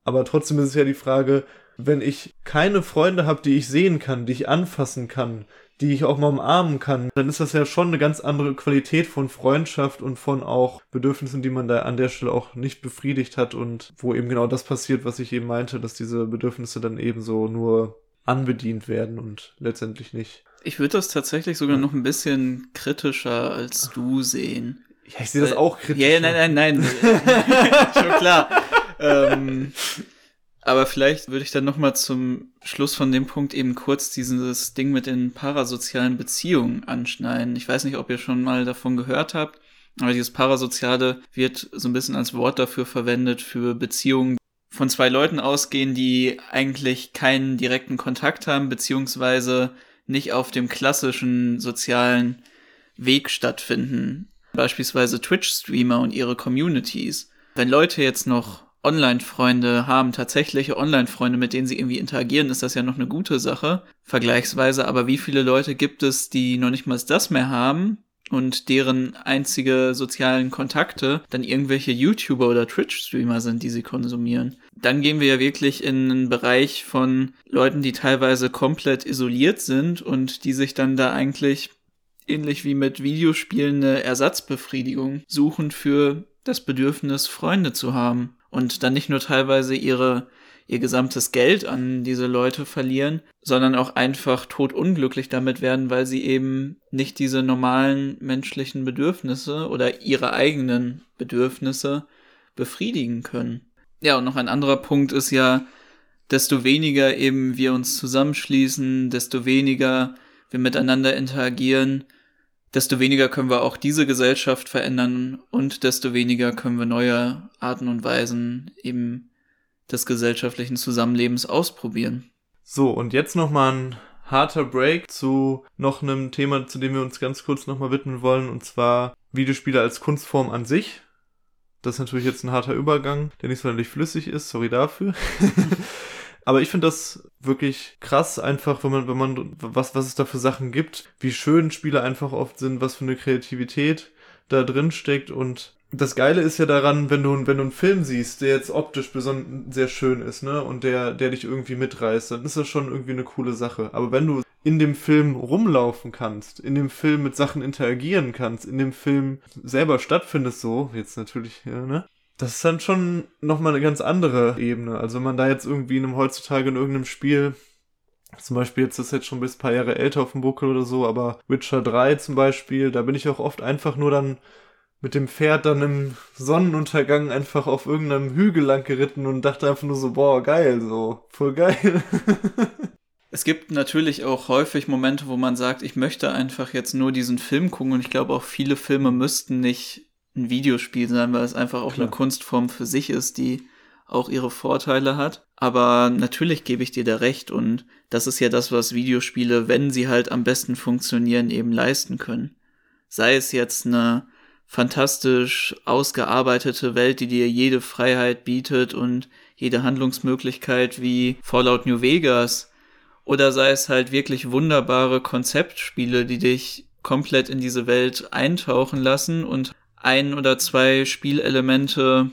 Aber trotzdem ist es ja die Frage, wenn ich keine Freunde habe, die ich sehen kann, die ich anfassen kann, die ich auch mal umarmen kann, dann ist das ja schon eine ganz andere Qualität von Freundschaft und von auch Bedürfnissen, die man da an der Stelle auch nicht befriedigt hat und wo eben genau das passiert, was ich eben meinte, dass diese Bedürfnisse dann ebenso nur anbedient werden und letztendlich nicht. Ich würde das tatsächlich sogar noch ein bisschen kritischer als du sehen. Ja, ich sehe das auch kritisch. Ja, nein, nein, nein. Schon klar. ähm, aber vielleicht würde ich dann nochmal zum Schluss von dem Punkt eben kurz dieses Ding mit den parasozialen Beziehungen anschneiden. Ich weiß nicht, ob ihr schon mal davon gehört habt, aber dieses Parasoziale wird so ein bisschen als Wort dafür verwendet für Beziehungen von zwei Leuten ausgehen, die eigentlich keinen direkten Kontakt haben, beziehungsweise nicht auf dem klassischen sozialen Weg stattfinden. Beispielsweise Twitch-Streamer und ihre Communities. Wenn Leute jetzt noch Online-Freunde haben, tatsächliche Online-Freunde, mit denen sie irgendwie interagieren, ist das ja noch eine gute Sache, vergleichsweise. Aber wie viele Leute gibt es, die noch nicht mal das mehr haben und deren einzige sozialen Kontakte dann irgendwelche YouTuber oder Twitch-Streamer sind, die sie konsumieren? Dann gehen wir ja wirklich in einen Bereich von Leuten, die teilweise komplett isoliert sind und die sich dann da eigentlich ähnlich wie mit Videospielen eine Ersatzbefriedigung suchen für das Bedürfnis, Freunde zu haben und dann nicht nur teilweise ihre ihr gesamtes Geld an diese Leute verlieren, sondern auch einfach totunglücklich damit werden, weil sie eben nicht diese normalen menschlichen Bedürfnisse oder ihre eigenen Bedürfnisse befriedigen können. Ja, und noch ein anderer Punkt ist ja, desto weniger eben wir uns zusammenschließen, desto weniger wir miteinander interagieren, desto weniger können wir auch diese Gesellschaft verändern und desto weniger können wir neue Arten und Weisen eben des gesellschaftlichen Zusammenlebens ausprobieren. So, und jetzt nochmal ein harter Break zu noch einem Thema, zu dem wir uns ganz kurz nochmal widmen wollen, und zwar Videospiele als Kunstform an sich. Das ist natürlich jetzt ein harter Übergang, der nicht sonderlich flüssig ist, sorry dafür. Aber ich finde das wirklich krass, einfach, wenn man, wenn man, was, was es da für Sachen gibt, wie schön Spiele einfach oft sind, was für eine Kreativität da drin steckt und das Geile ist ja daran, wenn du, wenn du einen Film siehst, der jetzt optisch besonders sehr schön ist, ne, und der, der dich irgendwie mitreißt, dann ist das schon irgendwie eine coole Sache. Aber wenn du in dem Film rumlaufen kannst, in dem Film mit Sachen interagieren kannst, in dem Film selber stattfindest, so, jetzt natürlich, ja, ne, das ist dann schon nochmal eine ganz andere Ebene. Also wenn man da jetzt irgendwie in einem heutzutage in irgendeinem Spiel, zum Beispiel jetzt ist jetzt schon bis ein paar Jahre älter auf dem Buckel oder so, aber Witcher 3 zum Beispiel, da bin ich auch oft einfach nur dann mit dem Pferd dann im Sonnenuntergang einfach auf irgendeinem Hügel lang geritten und dachte einfach nur so, boah, geil, so, voll geil. es gibt natürlich auch häufig Momente, wo man sagt, ich möchte einfach jetzt nur diesen Film gucken und ich glaube auch viele Filme müssten nicht ein Videospiel sein, weil es einfach auch Klar. eine Kunstform für sich ist, die auch ihre Vorteile hat. Aber natürlich gebe ich dir da recht und das ist ja das, was Videospiele, wenn sie halt am besten funktionieren, eben leisten können. Sei es jetzt eine fantastisch ausgearbeitete Welt, die dir jede Freiheit bietet und jede Handlungsmöglichkeit wie Fallout New Vegas, oder sei es halt wirklich wunderbare Konzeptspiele, die dich komplett in diese Welt eintauchen lassen und ein oder zwei Spielelemente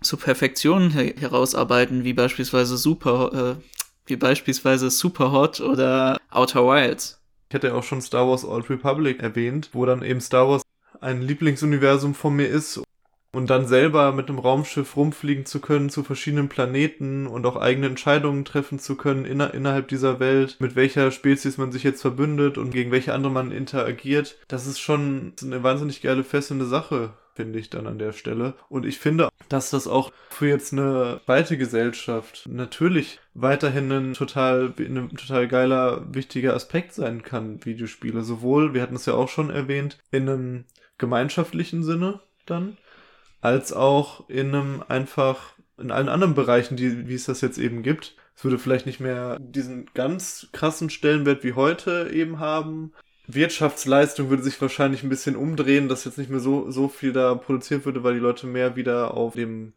zur Perfektion her herausarbeiten, wie beispielsweise Super, äh, wie beispielsweise Superhot oder Outer Wilds. Ich hätte ja auch schon Star Wars Old Republic erwähnt, wo dann eben Star Wars ein Lieblingsuniversum von mir ist und dann selber mit einem Raumschiff rumfliegen zu können zu verschiedenen Planeten und auch eigene Entscheidungen treffen zu können inner innerhalb dieser Welt, mit welcher Spezies man sich jetzt verbündet und gegen welche andere man interagiert, das ist schon eine wahnsinnig geile, fesselnde Sache finde ich dann an der Stelle. Und ich finde, dass das auch für jetzt eine weite Gesellschaft natürlich weiterhin ein total, ein total geiler, wichtiger Aspekt sein kann, Videospiele. Sowohl, wir hatten es ja auch schon erwähnt, in einem gemeinschaftlichen Sinne dann, als auch in einem einfach, in allen anderen Bereichen, die, wie es das jetzt eben gibt. Es würde vielleicht nicht mehr diesen ganz krassen Stellenwert wie heute eben haben. Wirtschaftsleistung würde sich wahrscheinlich ein bisschen umdrehen, dass jetzt nicht mehr so, so viel da produziert würde, weil die Leute mehr wieder auf dem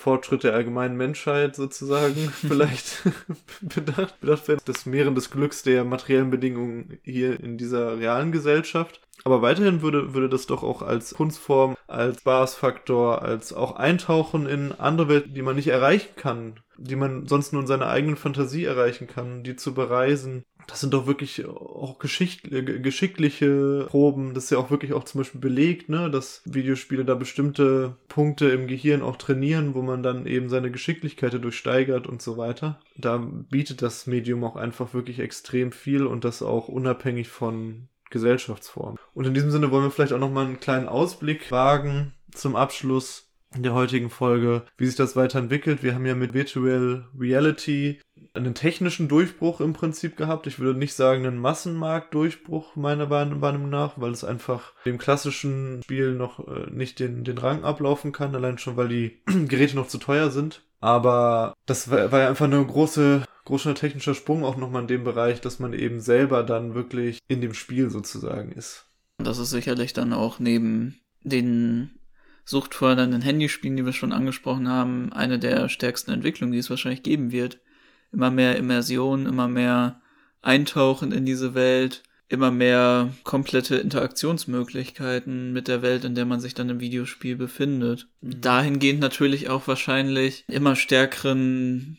Fortschritt der allgemeinen Menschheit sozusagen vielleicht bedacht, bedacht werden. Das Mehren des Glücks der materiellen Bedingungen hier in dieser realen Gesellschaft. Aber weiterhin würde, würde das doch auch als Kunstform, als Spaßfaktor, als auch Eintauchen in andere Welten, die man nicht erreichen kann, die man sonst nur in seiner eigenen Fantasie erreichen kann, die zu bereisen, das sind doch wirklich auch Geschicht äh, geschickliche Proben. Das ist ja auch wirklich auch zum Beispiel belegt, ne, dass Videospiele da bestimmte Punkte im Gehirn auch trainieren, wo man dann eben seine Geschicklichkeit dadurch steigert und so weiter. Da bietet das Medium auch einfach wirklich extrem viel und das auch unabhängig von Gesellschaftsform. Und in diesem Sinne wollen wir vielleicht auch nochmal einen kleinen Ausblick wagen zum Abschluss in der heutigen Folge, wie sich das weiterentwickelt. Wir haben ja mit Virtual Reality einen technischen Durchbruch im Prinzip gehabt. Ich würde nicht sagen einen Massenmarktdurchbruch meiner Meinung nach, weil es einfach dem klassischen Spiel noch äh, nicht den, den Rang ablaufen kann, allein schon, weil die Geräte noch zu teuer sind. Aber das war, war ja einfach eine große, großer technischer Sprung auch nochmal in dem Bereich, dass man eben selber dann wirklich in dem Spiel sozusagen ist. Das ist sicherlich dann auch neben den suchtfördernden Handyspielen, die wir schon angesprochen haben, eine der stärksten Entwicklungen, die es wahrscheinlich geben wird. Immer mehr Immersion, immer mehr Eintauchen in diese Welt, immer mehr komplette Interaktionsmöglichkeiten mit der Welt, in der man sich dann im Videospiel befindet. Mhm. Dahingehend natürlich auch wahrscheinlich immer stärkeren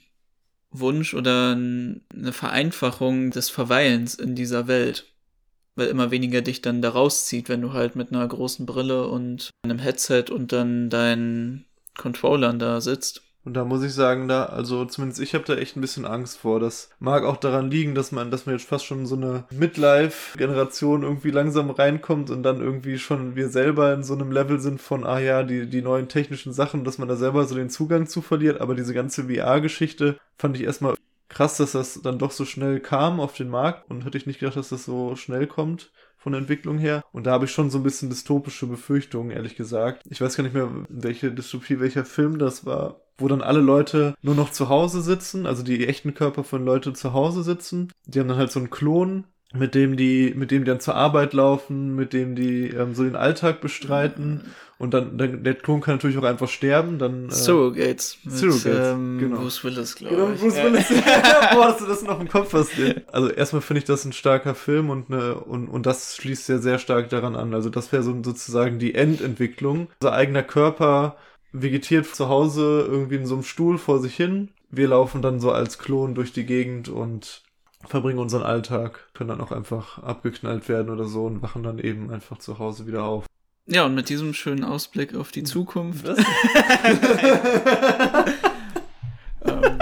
Wunsch oder eine Vereinfachung des Verweilens in dieser Welt weil immer weniger dich dann da rauszieht, wenn du halt mit einer großen Brille und einem Headset und dann deinen Controllern da sitzt. Und da muss ich sagen, da, also zumindest ich habe da echt ein bisschen Angst vor. Das mag auch daran liegen, dass man, dass man jetzt fast schon so eine Midlife-Generation irgendwie langsam reinkommt und dann irgendwie schon wir selber in so einem Level sind von, ah ja, die, die neuen technischen Sachen, dass man da selber so den Zugang zu verliert. Aber diese ganze VR-Geschichte fand ich erstmal krass, dass das dann doch so schnell kam auf den Markt und hätte ich nicht gedacht, dass das so schnell kommt. von der Entwicklung her. Und da habe ich schon so ein bisschen dystopische Befürchtungen, ehrlich gesagt. Ich weiß gar nicht mehr, welche Dystopie, welcher Film das war wo dann alle Leute nur noch zu Hause sitzen, also die echten Körper von Leuten zu Hause sitzen. Die haben dann halt so einen Klon, mit dem die, mit dem die dann zur Arbeit laufen, mit dem die ähm, so den Alltag bestreiten. Und dann, dann, der Klon kann natürlich auch einfach sterben. Dann, äh, Surrogates. Mit, Surrogates, ähm, genau. Bruce Willis, glaube genau, ich. Bruce Willis. Boah, hast du das noch im Kopf hast. Also erstmal finde ich das ein starker Film und, ne, und, und das schließt ja sehr stark daran an. Also das wäre so, sozusagen die Endentwicklung. Unser eigener Körper vegetiert zu Hause irgendwie in so einem Stuhl vor sich hin. Wir laufen dann so als Klon durch die Gegend und verbringen unseren Alltag, können dann auch einfach abgeknallt werden oder so und wachen dann eben einfach zu Hause wieder auf. Ja, und mit diesem schönen Ausblick auf die Zukunft. ähm,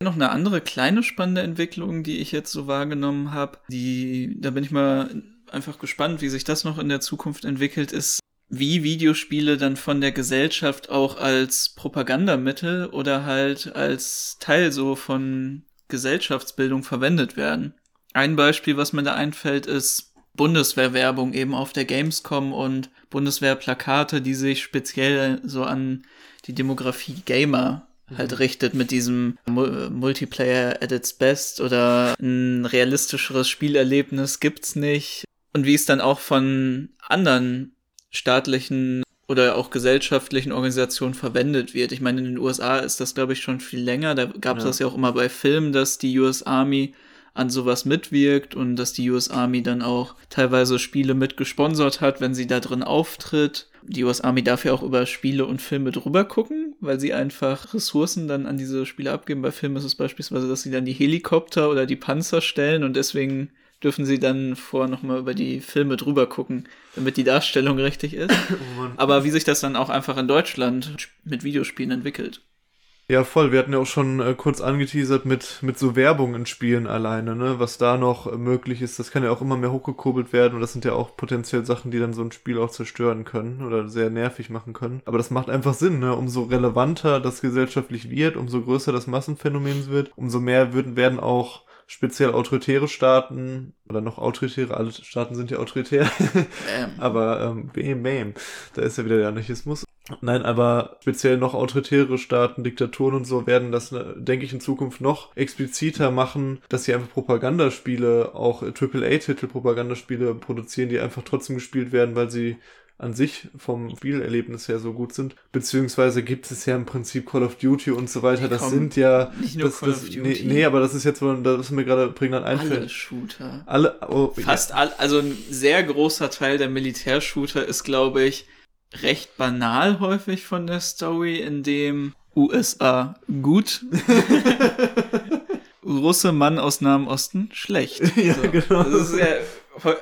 noch eine andere kleine spannende Entwicklung, die ich jetzt so wahrgenommen habe, die, da bin ich mal einfach gespannt, wie sich das noch in der Zukunft entwickelt, ist, wie Videospiele dann von der Gesellschaft auch als Propagandamittel oder halt als Teil so von Gesellschaftsbildung verwendet werden. Ein Beispiel, was mir da einfällt, ist Bundeswehrwerbung eben auf der Gamescom und Bundeswehrplakate, die sich speziell so an die Demografie Gamer halt mhm. richtet mit diesem Multiplayer at its best oder ein realistischeres Spielerlebnis gibt's nicht. Und wie es dann auch von anderen staatlichen oder auch gesellschaftlichen Organisationen verwendet wird. Ich meine, in den USA ist das, glaube ich, schon viel länger. Da gab es ja. das ja auch immer bei Filmen, dass die US Army an sowas mitwirkt und dass die US Army dann auch teilweise Spiele mitgesponsert hat, wenn sie da drin auftritt. Die US Army darf ja auch über Spiele und Filme drüber gucken, weil sie einfach Ressourcen dann an diese Spiele abgeben. Bei Filmen ist es beispielsweise, dass sie dann die Helikopter oder die Panzer stellen und deswegen dürfen sie dann vor nochmal über die Filme drüber gucken, damit die Darstellung richtig ist. Oh Aber wie sich das dann auch einfach in Deutschland mit Videospielen entwickelt. Ja, voll. Wir hatten ja auch schon äh, kurz angeteasert mit, mit so Werbung in Spielen alleine, ne? Was da noch äh, möglich ist, das kann ja auch immer mehr hochgekurbelt werden und das sind ja auch potenziell Sachen, die dann so ein Spiel auch zerstören können oder sehr nervig machen können. Aber das macht einfach Sinn, ne? Umso relevanter das gesellschaftlich wird, umso größer das Massenphänomen wird, umso mehr würden, werden auch speziell autoritäre Staaten oder noch autoritäre, alle Staaten sind ja autoritär, aber ähm, bam, bam, da ist ja wieder der Anarchismus. Nein, aber speziell noch autoritäre Staaten, Diktaturen und so werden das, ne, denke ich, in Zukunft noch expliziter machen, dass sie einfach Propagandaspiele, auch AAA-Titel Propagandaspiele produzieren, die einfach trotzdem gespielt werden, weil sie an sich vom Spielerlebnis her so gut sind. Beziehungsweise gibt es ja im Prinzip Call of Duty und so weiter. das sind ja. Nicht nur das, Call das, of Duty. Nee, nee, aber das ist jetzt, das ist mir gerade prägnant einfällt. Alle Shooter. Alle. Oh, Fast ja. all, also ein sehr großer Teil der Militärshooter ist, glaube ich, recht banal häufig von der Story, in dem USA gut. Russe Mann aus Nahem Osten schlecht. ja, so. genau. Das ist ja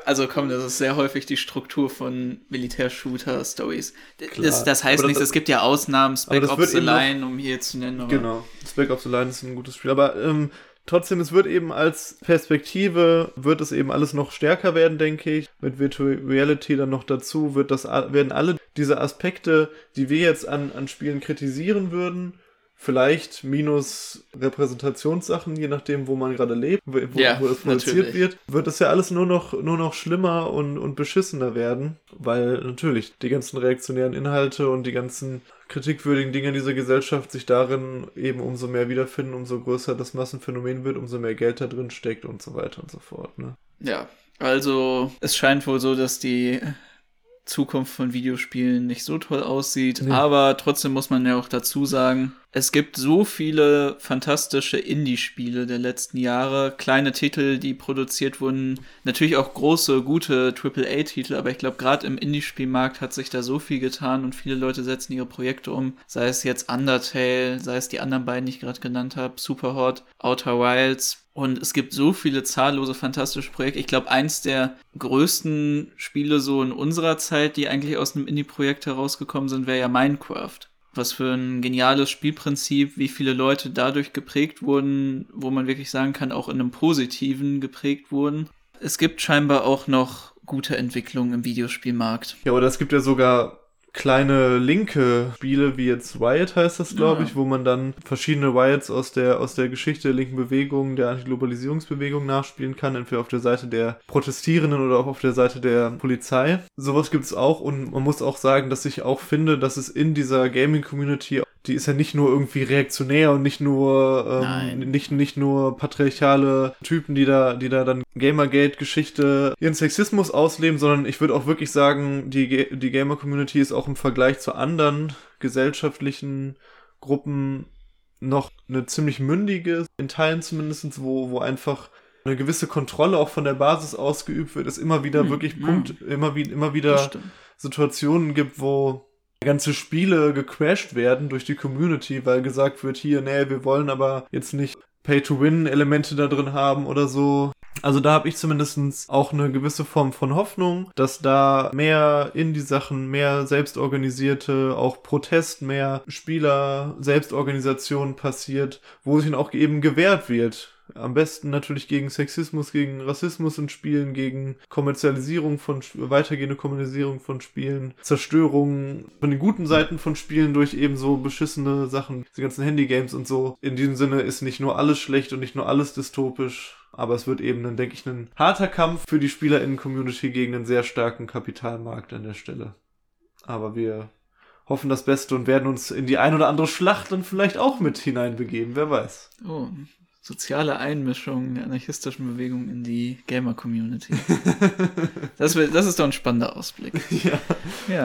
also komm, das ist sehr häufig die Struktur von Militär-Shooter-Stories. Das, das, heißt nichts, es gibt ja Ausnahmen, Spec Ops The Line, um hier zu nennen. genau, Spec Ops The Line ist ein gutes Spiel, aber ähm, trotzdem, es wird eben als Perspektive, wird es eben alles noch stärker werden, denke ich. Mit Virtual Reality dann noch dazu, wird das, werden alle diese Aspekte, die wir jetzt an, an Spielen kritisieren würden, vielleicht minus Repräsentationssachen, je nachdem, wo man gerade lebt, wo, ja, wo es produziert natürlich. wird, wird es ja alles nur noch, nur noch schlimmer und, und beschissener werden, weil natürlich die ganzen reaktionären Inhalte und die ganzen kritikwürdigen Dinge in dieser Gesellschaft sich darin eben umso mehr wiederfinden, umso größer das Massenphänomen wird, umso mehr Geld da drin steckt und so weiter und so fort. Ne? Ja, also es scheint wohl so, dass die Zukunft von Videospielen nicht so toll aussieht. Nee. Aber trotzdem muss man ja auch dazu sagen, es gibt so viele fantastische Indie-Spiele der letzten Jahre, kleine Titel, die produziert wurden, natürlich auch große, gute AAA-Titel, aber ich glaube, gerade im Indie-Spielmarkt hat sich da so viel getan und viele Leute setzen ihre Projekte um, sei es jetzt Undertale, sei es die anderen beiden, die ich gerade genannt habe, Superhot, Outer Wilds, und es gibt so viele zahllose fantastische Projekte. Ich glaube, eins der größten Spiele so in unserer Zeit, die eigentlich aus einem Indie-Projekt herausgekommen sind, wäre ja Minecraft. Was für ein geniales Spielprinzip, wie viele Leute dadurch geprägt wurden, wo man wirklich sagen kann, auch in einem positiven geprägt wurden. Es gibt scheinbar auch noch gute Entwicklungen im Videospielmarkt. Ja, oder es gibt ja sogar kleine linke Spiele, wie jetzt Riot heißt das, glaube Ja. ich, wo man dann verschiedene Riots aus der, aus der Geschichte der linken Bewegung, der Antiglobalisierungsbewegung nachspielen kann, entweder auf der Seite der Protestierenden oder auch auf der Seite der Polizei. Sowas gibt's auch und man muss auch sagen, dass ich auch finde, dass es in dieser Gaming-Community die ist ja nicht nur irgendwie reaktionär und nicht nur ähm, nicht nicht nur patriarchale Typen, die da die da dann Gamergate-Geschichte ihren Sexismus ausleben, sondern ich würde auch wirklich sagen, die die Gamer-Community ist auch im Vergleich zu anderen gesellschaftlichen Gruppen noch eine ziemlich mündige, in Teilen zumindest, wo wo einfach eine gewisse Kontrolle auch von der Basis ausgeübt wird, es immer wieder Hm, wirklich ja. Punkt, immer wie immer wieder. Situationen gibt, wo ganze Spiele gecrashed werden durch die Community, weil gesagt wird, hier, nee, wir wollen aber jetzt nicht Pay-to-Win-Elemente da drin haben oder so. Also da habe ich zumindest auch eine gewisse Form von Hoffnung, dass da mehr in die Sachen, mehr selbstorganisierte, auch Protest, mehr Spieler-Selbstorganisation passiert, wo sich dann auch eben gewehrt wird. Am besten natürlich gegen Sexismus, gegen Rassismus in Spielen, gegen Kommerzialisierung von, weitergehende Kommerzialisierung von Spielen, Zerstörung von den guten Seiten von Spielen durch eben so beschissene Sachen, diese ganzen Handygames und so. In diesem Sinne ist nicht nur alles schlecht und nicht nur alles dystopisch, aber es wird eben, dann denke ich, ein harter Kampf für die SpielerInnen-Community gegen einen sehr starken Kapitalmarkt an der Stelle. Aber wir hoffen das Beste und werden uns in die ein oder andere Schlacht dann vielleicht auch mit hineinbegeben, wer weiß. Oh, soziale Einmischung der anarchistischen Bewegung in die Gamer-Community. Das, das ist doch ein spannender Ausblick. ja. Ja.